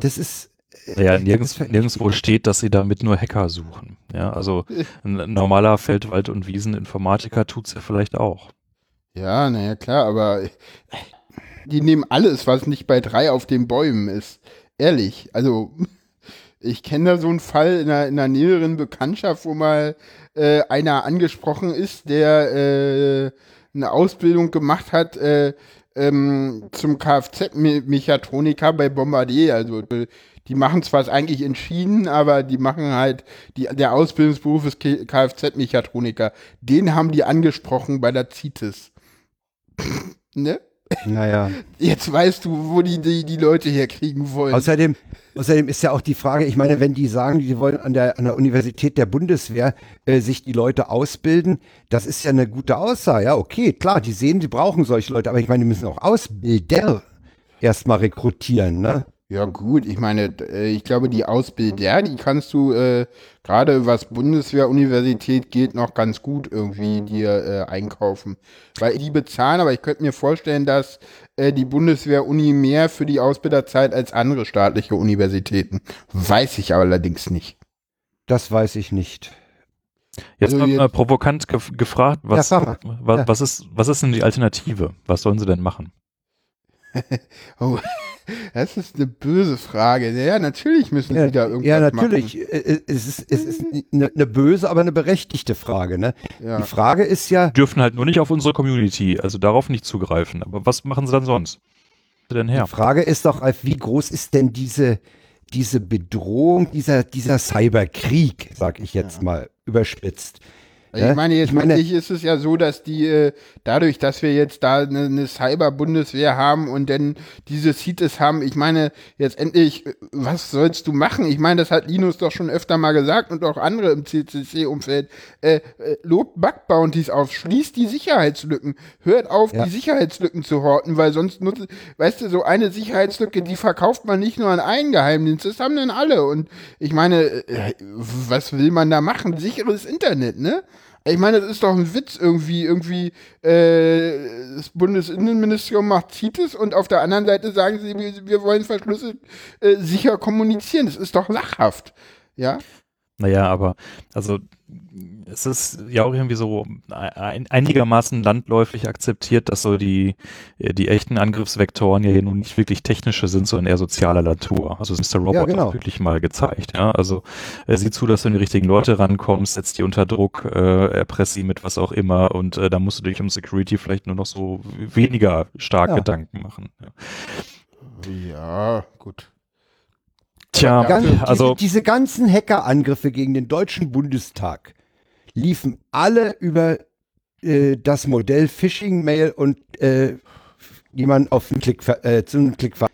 Das ist Ja, nirgends, nirgendwo steht, dass sie damit nur Hacker suchen. Ja, also ein normaler Feld-, Wald- und Wieseninformatiker tut's ja vielleicht auch. Ja, naja, klar, aber die nehmen alles, was nicht bei drei auf den Bäumen ist. Ehrlich, also ich kenne da so einen Fall in einer, in einer näheren Bekanntschaft, wo mal äh, einer angesprochen ist, der äh, eine Ausbildung gemacht hat äh, ähm, zum Kfz-Mechatroniker bei Bombardier. Also äh, die machen zwar es eigentlich entschieden, aber die machen halt, die, der Ausbildungsberuf ist Kfz-Mechatroniker. Den haben die angesprochen bei der CITES. ne? Naja. Jetzt weißt du, wo die, die, die Leute herkriegen wollen. Außerdem, außerdem ist ja auch die Frage, ich meine, wenn die sagen, die wollen an der, an der Universität der Bundeswehr äh, sich die Leute ausbilden, das ist ja eine gute Aussage. Ja, okay, klar, die sehen, die brauchen solche Leute, aber ich meine, die müssen auch Ausbilder erstmal rekrutieren, ne? Ja gut, ich meine, äh, ich glaube, die Ausbilder, die kannst du äh, gerade was Bundeswehr-Universität geht, noch ganz gut irgendwie dir äh, einkaufen. Weil die bezahlen, aber ich könnte mir vorstellen, dass äh, die Bundeswehr-Uni mehr für die Ausbilderzeit als andere staatliche Universitäten. Weiß ich allerdings nicht. Das weiß ich nicht. Jetzt Also mal provokant gef gefragt, was, Ja, frag wa Ja. was, ist, was ist denn die Alternative? Was sollen sie denn machen? Oh, das ist eine böse Frage. Ja, natürlich müssen Ja, sie da irgendwas ja machen. natürlich. Äh, äh, Es ist, es ist eine, eine böse, aber eine berechtigte Frage, ne? Ja. Die Frage ist ja, Dürfen halt nur nicht auf unsere Community, also darauf nicht zugreifen. Aber was machen sie dann sonst? Denn her? Die Frage ist doch, wie groß ist denn diese, diese Bedrohung, dieser, dieser Cyberkrieg, sag ich jetzt mal, überspitzt? Also ich meine, jetzt ich meine- wirklich ist es ja so, dass die, äh, dadurch, dass wir jetzt da eine, eine Cyber-Bundeswehr haben und dann diese CITES haben, ich meine, jetzt endlich, äh, was sollst du machen? Ich meine, das hat Linus doch schon öfter mal gesagt und auch andere im CCC-Umfeld. Äh, äh, lobt Bug-Bounties auf, schließt die Sicherheitslücken, hört auf, Ja. die Sicherheitslücken zu horten, weil sonst nutzt, weißt du, so eine Sicherheitslücke, die verkauft man nicht nur an einen Geheimdienst, das haben dann alle. Und ich meine, äh, was will man da machen? Sicheres Internet, ne? Ich meine, das ist doch ein Witz irgendwie, irgendwie, äh, das Bundesinnenministerium macht CITES und auf der anderen Seite sagen sie, wir, wir wollen verschlüsselt äh, sicher kommunizieren. Das ist doch lachhaft. Ja? Naja, aber also es ist ja auch irgendwie so ein, einigermaßen landläufig akzeptiert, dass so die, äh, die echten Angriffsvektoren ja hier nun nicht wirklich technische sind, sondern eher sozialer Natur. Also das ist Mr. Robot Ja, genau. auch wirklich mal gezeigt. Ja? Also äh, sieh zu, dass du an die richtigen Leute rankommst, setzt die unter Druck, äh, erpresst sie mit was auch immer und äh, da musst du dich um Security vielleicht nur noch so weniger stark Ja. Gedanken machen. Ja. Ja, gut. Tja, Ja, Ganz, also diese, diese ganzen Hackerangriffe gegen den Deutschen Bundestag liefen alle über äh, das Modell Phishing-Mail und äh, jemand auf den Klick, äh, zu einem Klick ver-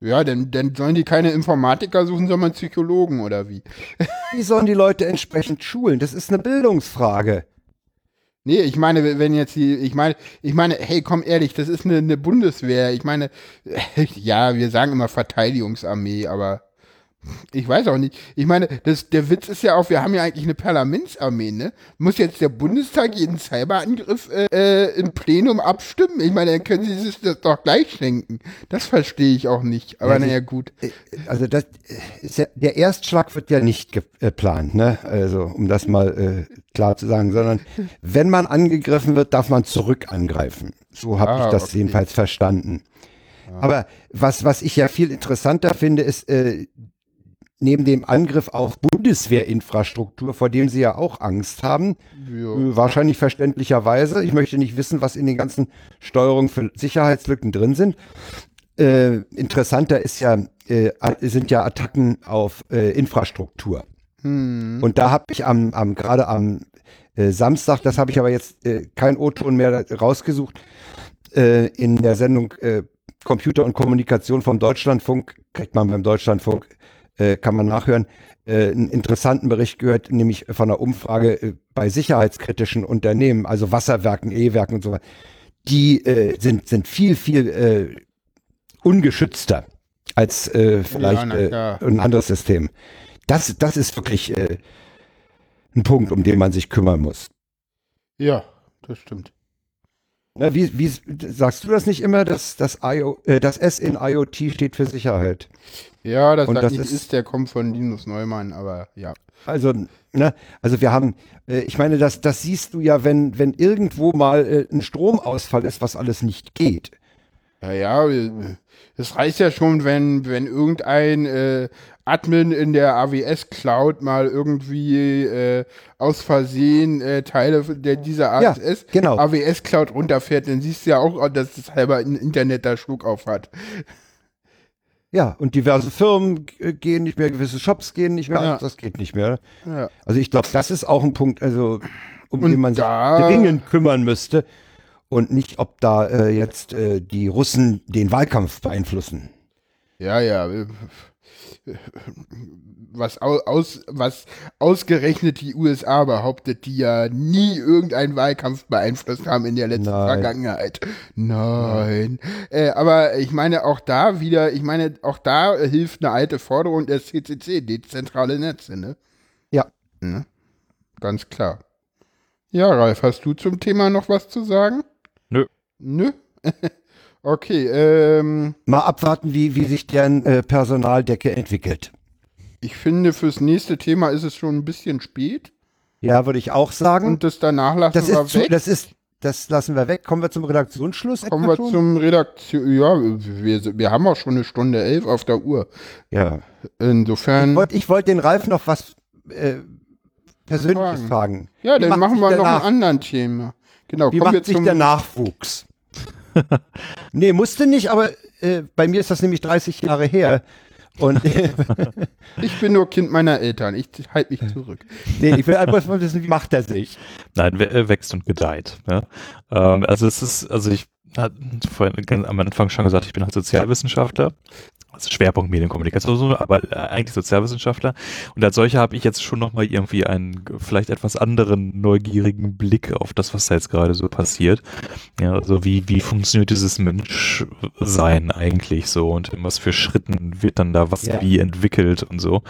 Ja, denn, denn sollen die keine Informatiker suchen, sondern Psychologen oder wie? Wie sollen die Leute entsprechend schulen? Das ist eine Bildungsfrage. Nee, ich meine, wenn jetzt die, ich meine, ich meine, hey, komm ehrlich, das ist eine, eine Bundeswehr. Ich meine, ja, wir sagen immer Verteidigungsarmee, aber ich weiß auch nicht. Ich meine, das, der Witz ist ja auch, wir haben ja eigentlich eine Parlamentsarmee, ne? Muss jetzt der Bundestag jeden Cyberangriff äh, äh, im Plenum abstimmen? Ich meine, dann können sie sich das doch gleich schenken. Das verstehe ich auch nicht. Aber Ja, naja, gut. Also das ist ja, der Erstschlag wird ja nicht geplant, ne? Also um das mal äh, klar zu sagen, sondern wenn man angegriffen wird, darf man zurück angreifen. So habe Ah, ich das okay. jedenfalls verstanden. Aber was, was ich ja viel interessanter finde, ist äh, neben dem Angriff auf Bundeswehrinfrastruktur, vor dem Sie ja auch Angst haben, Ja. äh, wahrscheinlich verständlicherweise. Ich möchte nicht wissen, was in den ganzen Steuerungen für Sicherheitslücken drin sind. Äh, interessanter ist ja, äh, sind ja Attacken auf äh, Infrastruktur. Hm. Und da habe ich am, am gerade am äh, Samstag, das habe ich aber jetzt äh, kein O-Ton mehr rausgesucht, in der Sendung Computer und Kommunikation vom Deutschlandfunk, kriegt man beim Deutschlandfunk, äh, kann man nachhören, äh, einen interessanten Bericht gehört, nämlich von einer Umfrage äh, bei sicherheitskritischen Unternehmen, also Wasserwerken, E-Werken und so weiter. Die äh, sind, sind viel, viel äh, ungeschützter als vielleicht na klar. ein anderes System. Das, das ist wirklich ein Punkt, um den man sich kümmern muss. Ja, das stimmt. Ne, wie, wie sagst du das nicht immer, dass das, IO, äh, das S in IoT steht für Sicherheit? Ja, das, Und das nicht ist- ist, der kommt von Linus Neumann, aber ja. Also, ne, also wir haben, äh, ich meine, das, das siehst du ja, wenn, wenn irgendwo mal äh, ein Stromausfall ist, was alles nicht geht. Ja, ja, äh, es reicht ja schon, wenn, wenn irgendein äh, Admin in der AWS Cloud mal irgendwie äh, aus Versehen äh, Teile der, dieser Ja, AWS, genau. AWS Cloud runterfährt, dann siehst du ja auch, dass das halber in- Internet da Schluck auf hat. Ja, und diverse Firmen gehen nicht mehr, gewisse Shops gehen nicht mehr, Ja. das geht nicht mehr. Ja. Also ich glaube, das ist auch ein Punkt, also um Und den man sich dringend kümmern müsste und nicht, ob da äh, jetzt äh, die Russen den Wahlkampf beeinflussen. Ja, ja. Was, au, aus, was ausgerechnet die USA behauptet, die ja nie irgendeinen Wahlkampf beeinflusst haben in der letzten Nein. Vergangenheit. Nein. Äh, aber ich meine, auch da wieder, ich meine, auch da hilft eine alte Forderung des CCC, dezentrale Netze, ne? Ja. Ne? Ganz klar. Ja, Ralf, hast du zum Thema noch was zu sagen? Nö. Nö? okay, ähm. Mal abwarten, wie, wie sich deren äh, Personaldecke entwickelt. Ich finde, fürs nächste Thema ist es schon ein bisschen spät. Ja, würde ich auch sagen. Und das danach lassen das wir ist, zu, weg. das ist, das lassen wir weg. Kommen wir zum Redaktionsschluss. Kommen wir zum Redaktion. Ja, wir, wir haben auch schon eine Stunde elf auf der Uhr. Ja. Insofern. Ich wollte wollt den Ralf noch was äh, Persönliches Fragen. fragen. ja, Wie dann machen wir noch ein anderen Thema. Genau, Wie kommen wir macht sich zum. der Nachwuchs? nee, musste nicht, aber äh, bei mir ist das nämlich 30 Jahre her. Und ich bin nur Kind meiner Eltern. Ich halte mich zurück. nee, ich will einfach mal wissen, wie macht er sich? Nein, we- äh, wächst und gedeiht. Ja. Ähm, also es ist, also ich hatte vorhin ganz am Anfang schon gesagt, ich bin halt Sozialwissenschaftler. Also Schwerpunkt Medienkommunikation, aber äh, eigentlich Sozialwissenschaftler. Und als solcher habe ich jetzt schon nochmal irgendwie einen vielleicht etwas anderen neugierigen Blick auf das, was da jetzt gerade so passiert. Ja, also wie, wie funktioniert dieses Menschsein eigentlich so und in was für Schritten wird dann da was Ja. wie entwickelt und so.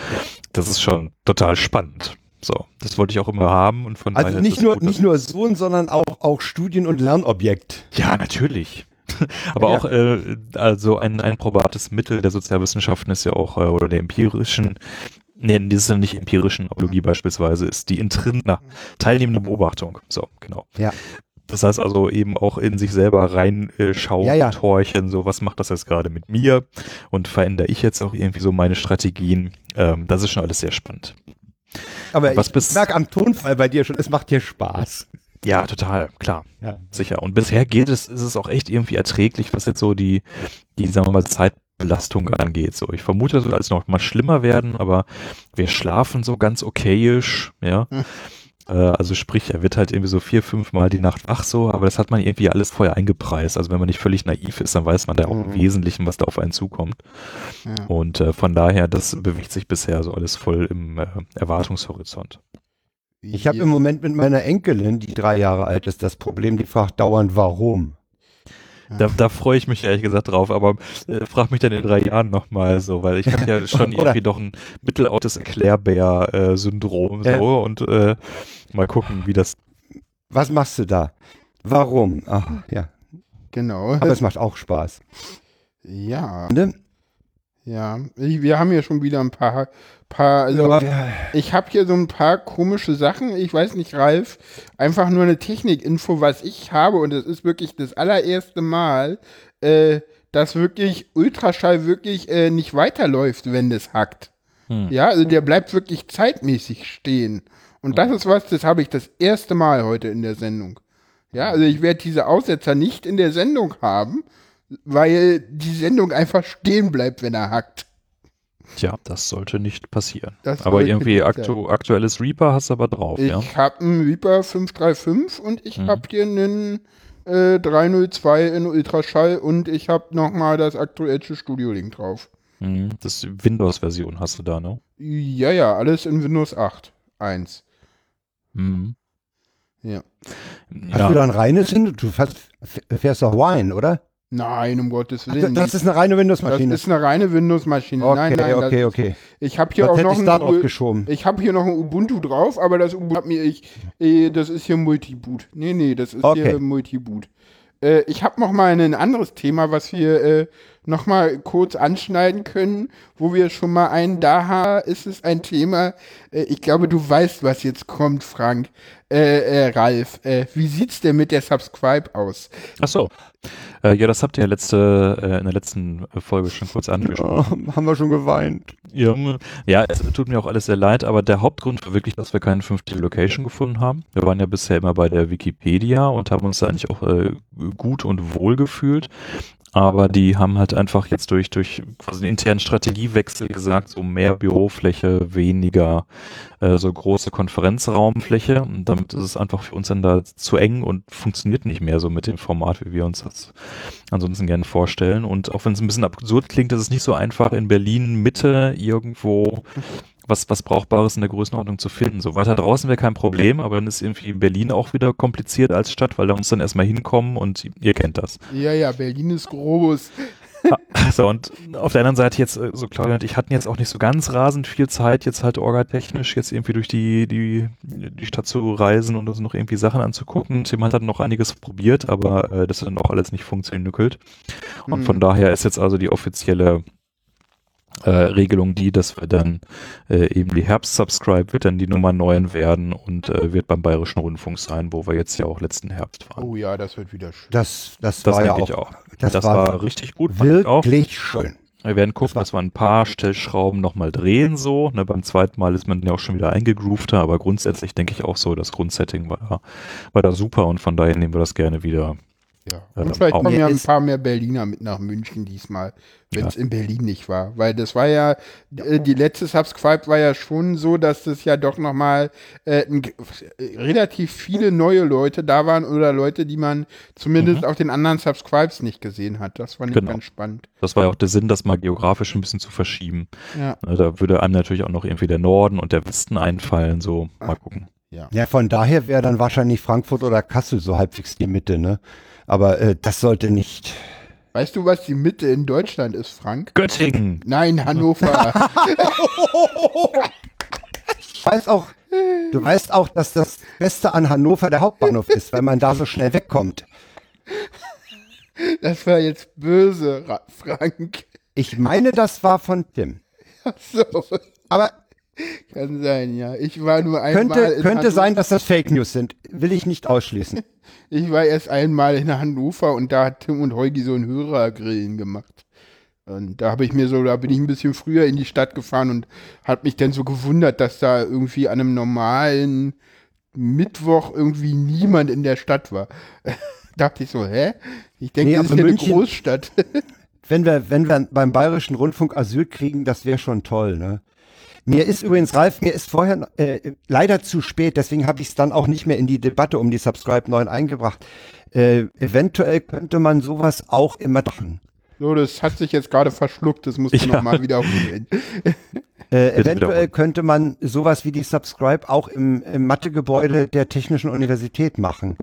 Das ist schon total spannend. So, das wollte ich auch immer haben und von Also nicht nur, gut, nicht nur Sohn, sondern auch, auch Studien- und Lernobjekt. ja, natürlich. Aber Ja. auch äh, also ein, ein probates Mittel der Sozialwissenschaften ist ja auch, äh, oder der empirischen, nee, das ist ja nicht empirischen Apologie beispielsweise, ist die intrin, na, teilnehmende Beobachtung. So, genau. Ja. Das heißt also eben auch in sich selber reinschauen, Ja, ja. torchen, so was macht das jetzt gerade mit mir und verändere ich jetzt auch irgendwie so meine Strategien. Ähm, das ist schon alles sehr spannend. Aber Was ich merke am Tonfall bei dir schon, es macht dir Spaß. Ja, total, klar. Ja. Sicher. Und bisher geht es, ist es auch echt irgendwie erträglich, was jetzt so die, die, sagen wir mal, Zeitbelastung angeht. So, ich vermute, es wird alles noch mal schlimmer werden, aber wir schlafen so ganz okayisch, ja. Hm. Äh, Also sprich, er wird halt irgendwie so vier, fünf Mal die Nacht wach so, aber das hat man irgendwie alles vorher eingepreist. Also wenn man nicht völlig naiv ist, dann weiß man da auch im Mhm. Wesentlichen, was da auf einen zukommt. Ja. Und äh, von daher, das bewegt sich bisher so alles voll im äh, Erwartungshorizont. Ich habe im Moment mit meiner Enkelin, die drei Jahre alt ist, das Problem, die fragt dauernd, warum. Da, da freue ich mich ehrlich gesagt drauf, aber äh, frag mich dann in drei Jahren nochmal so, weil ich habe ja schon irgendwie doch ein mittelautes Erklärbär-Syndrom Ja. so und äh, mal gucken, wie das. Was machst du da? Warum? Ach, ja. Genau. Aber es macht auch Spaß. Ja, Ne? Ja. Ich, wir haben hier schon wieder ein paar, paar also Ja. ich habe hier so ein paar komische Sachen. Ich weiß nicht, Ralf, einfach nur eine Technikinfo, was ich habe und es ist wirklich das allererste Mal, äh, dass wirklich Ultraschall wirklich äh, nicht weiterläuft, wenn es hackt. Hm. Ja, also der bleibt wirklich zeitmäßig stehen. Und das ist was, das habe ich das erste Mal heute in der Sendung. Ja, also ich werde diese Aussetzer nicht in der Sendung haben, weil die Sendung einfach stehen bleibt, wenn er hackt. Tja, das sollte nicht passieren. Das aber irgendwie aktu aktuelles Reaper hast du aber drauf, Ich ja. habe einen Reaper 535 und ich Mhm. habe hier einen äh, 302 in Ultraschall und ich habe nochmal das aktuelle Studio Link drauf. Hm, Das Windows-Version hast du da, ne? Ja, ja, alles in Windows 8. 1. Hm. Ja. Hast Ja. du da ein reines hin? Du fährst, fährst doch Wine, oder? Nein, um Gottes Willen. das ist eine reine das Windows-Maschine. ist eine reine Windows-Maschine. Okay, nein, nein, okay, das, okay. Ich habe hier Was auch noch ich ein, geschoben? ich habe hier noch ein Ubuntu drauf, aber das Ubuntu hat mir ich, äh, das ist hier Multiboot. Nee, nee, das ist Okay. hier Multiboot. Äh, ich habe noch mal ein anderes Thema, was wir äh, noch mal kurz anschneiden können, wo wir schon mal einen da haben. Ist es ein Thema? Äh, ich glaube, du weißt, was jetzt kommt, Frank. Äh, äh, Ralf, äh, wie sieht's denn mit der Subscribe aus? Ach so. Äh, ja, das habt ihr letzte, äh, in der letzten Folge schon kurz angesprochen. Oh, haben wir schon geweint. Ja, ja, es tut mir auch alles sehr leid, aber der Hauptgrund war wirklich, dass wir keine fünfte Location gefunden haben. Wir waren ja bisher immer bei der Wikipedia und haben uns da eigentlich auch äh, gut und wohl gefühlt. Aber die haben halt einfach jetzt durch, durch quasi einen internen Strategiewechsel gesagt, so mehr Bürofläche, weniger äh, so große Konferenzraumfläche. Und damit ist es einfach für uns dann da zu eng und funktioniert nicht mehr so mit dem Format, wie wir uns das ansonsten gerne vorstellen. Und auch wenn es ein bisschen absurd klingt, ist es nicht so einfach in Berlin Mitte irgendwo was, was Brauchbares in der Größenordnung zu finden. So weiter draußen wäre kein Problem, aber dann ist irgendwie Berlin auch wieder kompliziert als Stadt, weil da muss dann erstmal hinkommen und ihr kennt das. Ja, ja, Berlin ist groß. So, und auf der anderen Seite jetzt, äh, so Claudia und ich hatten jetzt auch nicht so ganz rasend viel Zeit, jetzt halt orgatechnisch jetzt irgendwie durch die, die, die Stadt zu reisen und uns noch irgendwie Sachen anzugucken. Tim hat dann noch einiges probiert, aber äh, das hat dann auch alles nicht funktioniert. Und von daher ist jetzt also die offizielle äh, Regelung die, dass wir dann äh, eben die Herbst-Subscribe wird dann die Nummer 9 werden und äh, wird beim Bayerischen Rundfunk sein, wo wir jetzt ja auch letzten Herbst waren. Oh ja, das wird wieder schön. Das, das, das war ja auch, auch. Das, Das, war, war, richtig gut. fand ich auch. wirklich schön. Wir werden gucken, dass wir ein paar Stellschrauben nochmal drehen so. Ne, beim zweiten Mal ist man ja auch schon wieder eingegroovter, aber grundsätzlich denke ich auch so, das Grundsetting war war da super und von daher nehmen wir das gerne wieder. Ja. Ja, Und vielleicht auch. kommen ja ein paar mehr Berliner mit nach München diesmal, wenn es Ja. in Berlin nicht war. Weil das war ja, äh, die letzte Subscribe war ja schon so, dass das ja doch nochmal äh, ein, äh, relativ viele neue Leute da waren oder Leute, die man zumindest auf den anderen Subscribes nicht gesehen hat. Das fand ich Genau. ganz spannend. Das war ja auch der Sinn, das mal geografisch ein bisschen zu verschieben. Ja. Ne, Da würde einem natürlich auch noch irgendwie der Norden und der Westen einfallen, so mal gucken. Ja, von daher wäre dann wahrscheinlich Frankfurt oder Kassel so halbwegs die Mitte, ne? Aber äh, das sollte nicht. Weißt du, was die Mitte in Deutschland ist, Frank? Göttingen! Nein, Hannover. Ich weiß auch, du weißt auch, dass das Beste an Hannover der Hauptbahnhof ist, weil man da so schnell wegkommt. das war jetzt böse, Ra- Frank. Ich meine, das war von Tim. So, Aber kann sein, ja. Ich war nur einmal könnte, könnte Hannover. sein, dass das Fake News sind. Will ich nicht ausschließen. Ich war erst einmal in Hannover und da hat Tim und Heugi so ein Hörergrillen gemacht. Und da habe ich mir so, da bin ich ein bisschen früher in die Stadt gefahren und hat mich dann so gewundert, dass da irgendwie an einem normalen Mittwoch irgendwie niemand in der Stadt war. Dachte ich so, hä? Ich denke, Nee, das ist ja eine Großstadt. Wenn wir, wenn wir beim Bayerischen Rundfunk Asyl kriegen, das wäre schon toll, ne? Mir ist übrigens, Ralf, mir ist vorher äh, leider zu spät, deswegen habe ich es dann auch nicht mehr in die Debatte um die Subscribe 9 eingebracht. Äh, eventuell könnte man sowas auch immer machen. So, das hat sich jetzt gerade verschluckt, das musst du Ja. nochmal wiederholen. Äh, eventuell könnte man sowas wie die Subscribe auch im, im Mathegebäude der Technischen Universität machen.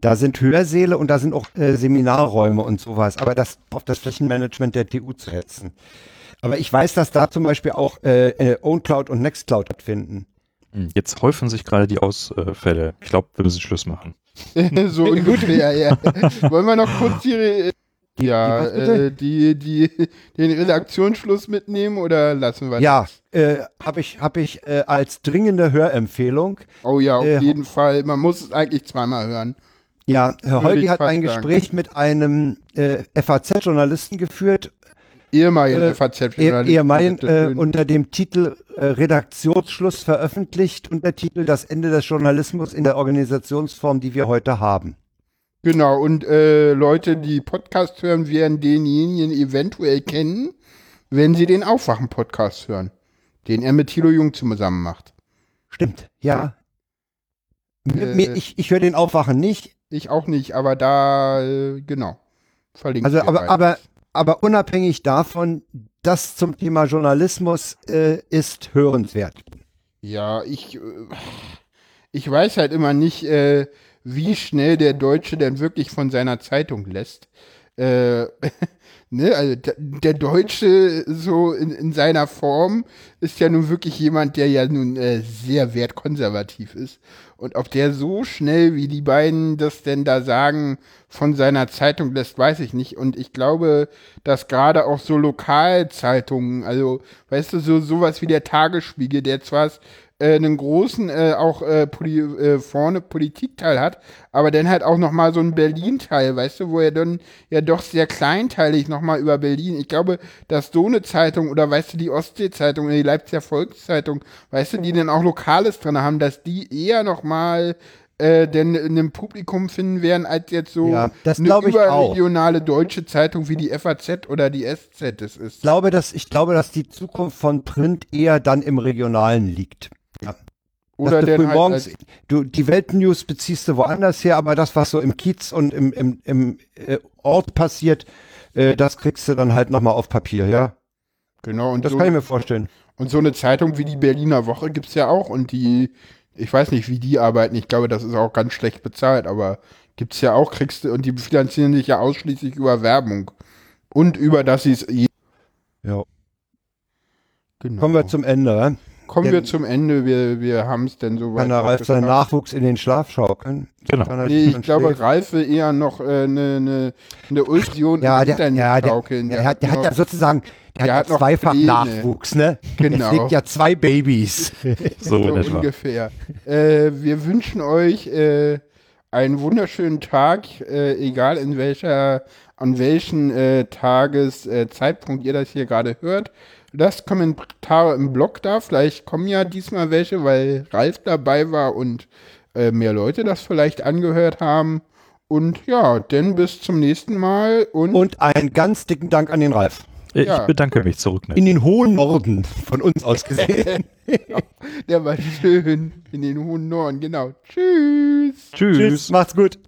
Da sind Hörsäle und da sind auch äh, Seminarräume und sowas, aber das auf das Flächenmanagement der TU zu hetzen. Aber ich weiß, dass da zum Beispiel auch äh, äh, OwnCloud und Nextcloud stattfinden. Hm, Jetzt häufen sich gerade die Ausfälle. Ich glaube, wir müssen Schluss machen. so ungefähr, ja. Wollen wir noch kurz die, ja, äh, die, die, den Redaktionsschluss mitnehmen oder lassen wir Ja, äh, habe ich, hab ich äh, als dringende Hörempfehlung. Oh ja, auf Äh, jeden Fall. Man muss es eigentlich zweimal hören. Ja, Herr Holgi hat ein sagen. Gespräch mit einem äh, FAZ-Journalisten geführt, Ehemaligen äh, FAZ-Journalisten. eh- ehemaligen, äh, unter dem Titel äh, Redaktionsschluss veröffentlicht und der Titel Das Ende des Journalismus in der Organisationsform, die wir heute haben. Genau, und äh, Leute, die Podcast hören, werden denjenigen eventuell kennen, wenn sie den Aufwachen-Podcast hören, den er mit Thilo Jung zusammen macht. Stimmt, ja. Mir, Äh, mir, ich ich höre den Aufwachen nicht, Ich auch nicht, aber da, äh, genau. Verlinken also aber, aber, aber unabhängig davon, das zum Thema Journalismus äh, ist hörenswert. Ja, ich, äh, ich weiß halt immer nicht, äh, wie schnell der Deutsche denn wirklich von seiner Zeitung lässt. Äh, ne, also der Deutsche so in, in seiner Form ist ja nun wirklich jemand, der ja nun äh, sehr wertkonservativ ist. Und ob der so schnell, wie die beiden das denn da sagen, von seiner Zeitung lässt, weiß ich nicht. Und ich glaube, dass gerade auch so Lokalzeitungen, also weißt du, so sowas wie der Tagesspiegel, der zwar äh, einen großen äh, auch äh, Poli äh, vorne Politikteil hat, aber dann halt auch noch mal so einen Berlin-Teil, weißt du, wo er dann ja doch sehr kleinteilig noch mal über Berlin. Ich glaube, dass so eine Zeitung oder weißt du die Ostsee-Zeitung oder die Leipziger Volkszeitung, weißt du, die dann auch Lokales drin haben, dass die eher noch mal äh, denn in einem Publikum finden werden, als jetzt so Ja, das eine überregionale deutsche Zeitung wie die FAZ oder die SZ es ist. Ich glaube, dass, ich glaube, dass die Zukunft von Print eher dann im Regionalen liegt. Oder du halt morgens, du, die Weltnews beziehst du woanders her, aber das, was so im Kiez und im, im, im äh, Ort passiert, äh, das kriegst du dann halt nochmal auf Papier, ja. Genau, und Das so, kann ich mir vorstellen. Und so eine Zeitung wie die Berliner Woche gibt's ja auch und die, ich weiß nicht, wie die arbeiten, ich glaube, das ist auch ganz schlecht bezahlt, aber gibt's ja auch, kriegst du, und die finanzieren sich ja ausschließlich über Werbung. Und über das sie es. Ja. Genau. Kommen wir zum Ende, ja? Kommen denn- wir zum Ende, wir, wir haben es denn soweit. Kann der Ralf seinen. Nachwuchs in den Schlaf schaukeln? Genau. Nee, ich glaube, schläft? Ralf will eher noch eine äh, ne, ne, ne Ultion ja, im der, Internet ja, der, schaukeln. der, hat, der hat noch- ja sozusagen, der, der hat hat ja zweifach Pläne. Nachwuchs, ne? Genau. Der pflegt ja zwei Babys. So, so ungefähr. Äh, wir wünschen euch äh, einen wunderschönen Tag, äh, egal in welcher, an welchen äh, Tageszeitpunkt äh, ihr das hier gerade hört. Lasst Kommentare im Blog da. Vielleicht kommen ja diesmal welche, weil Ralf dabei war und äh, mehr Leute das vielleicht angehört haben. Und ja, denn bis zum nächsten Mal und, Und einen ganz dicken Dank an den Ralf. Äh, Ja. Ich bedanke mich zurück. In den hohen Norden von uns aus gesehen. der war schön in den hohen Norden. Genau. Tschüss. Tschüss. Tschüss, macht's gut.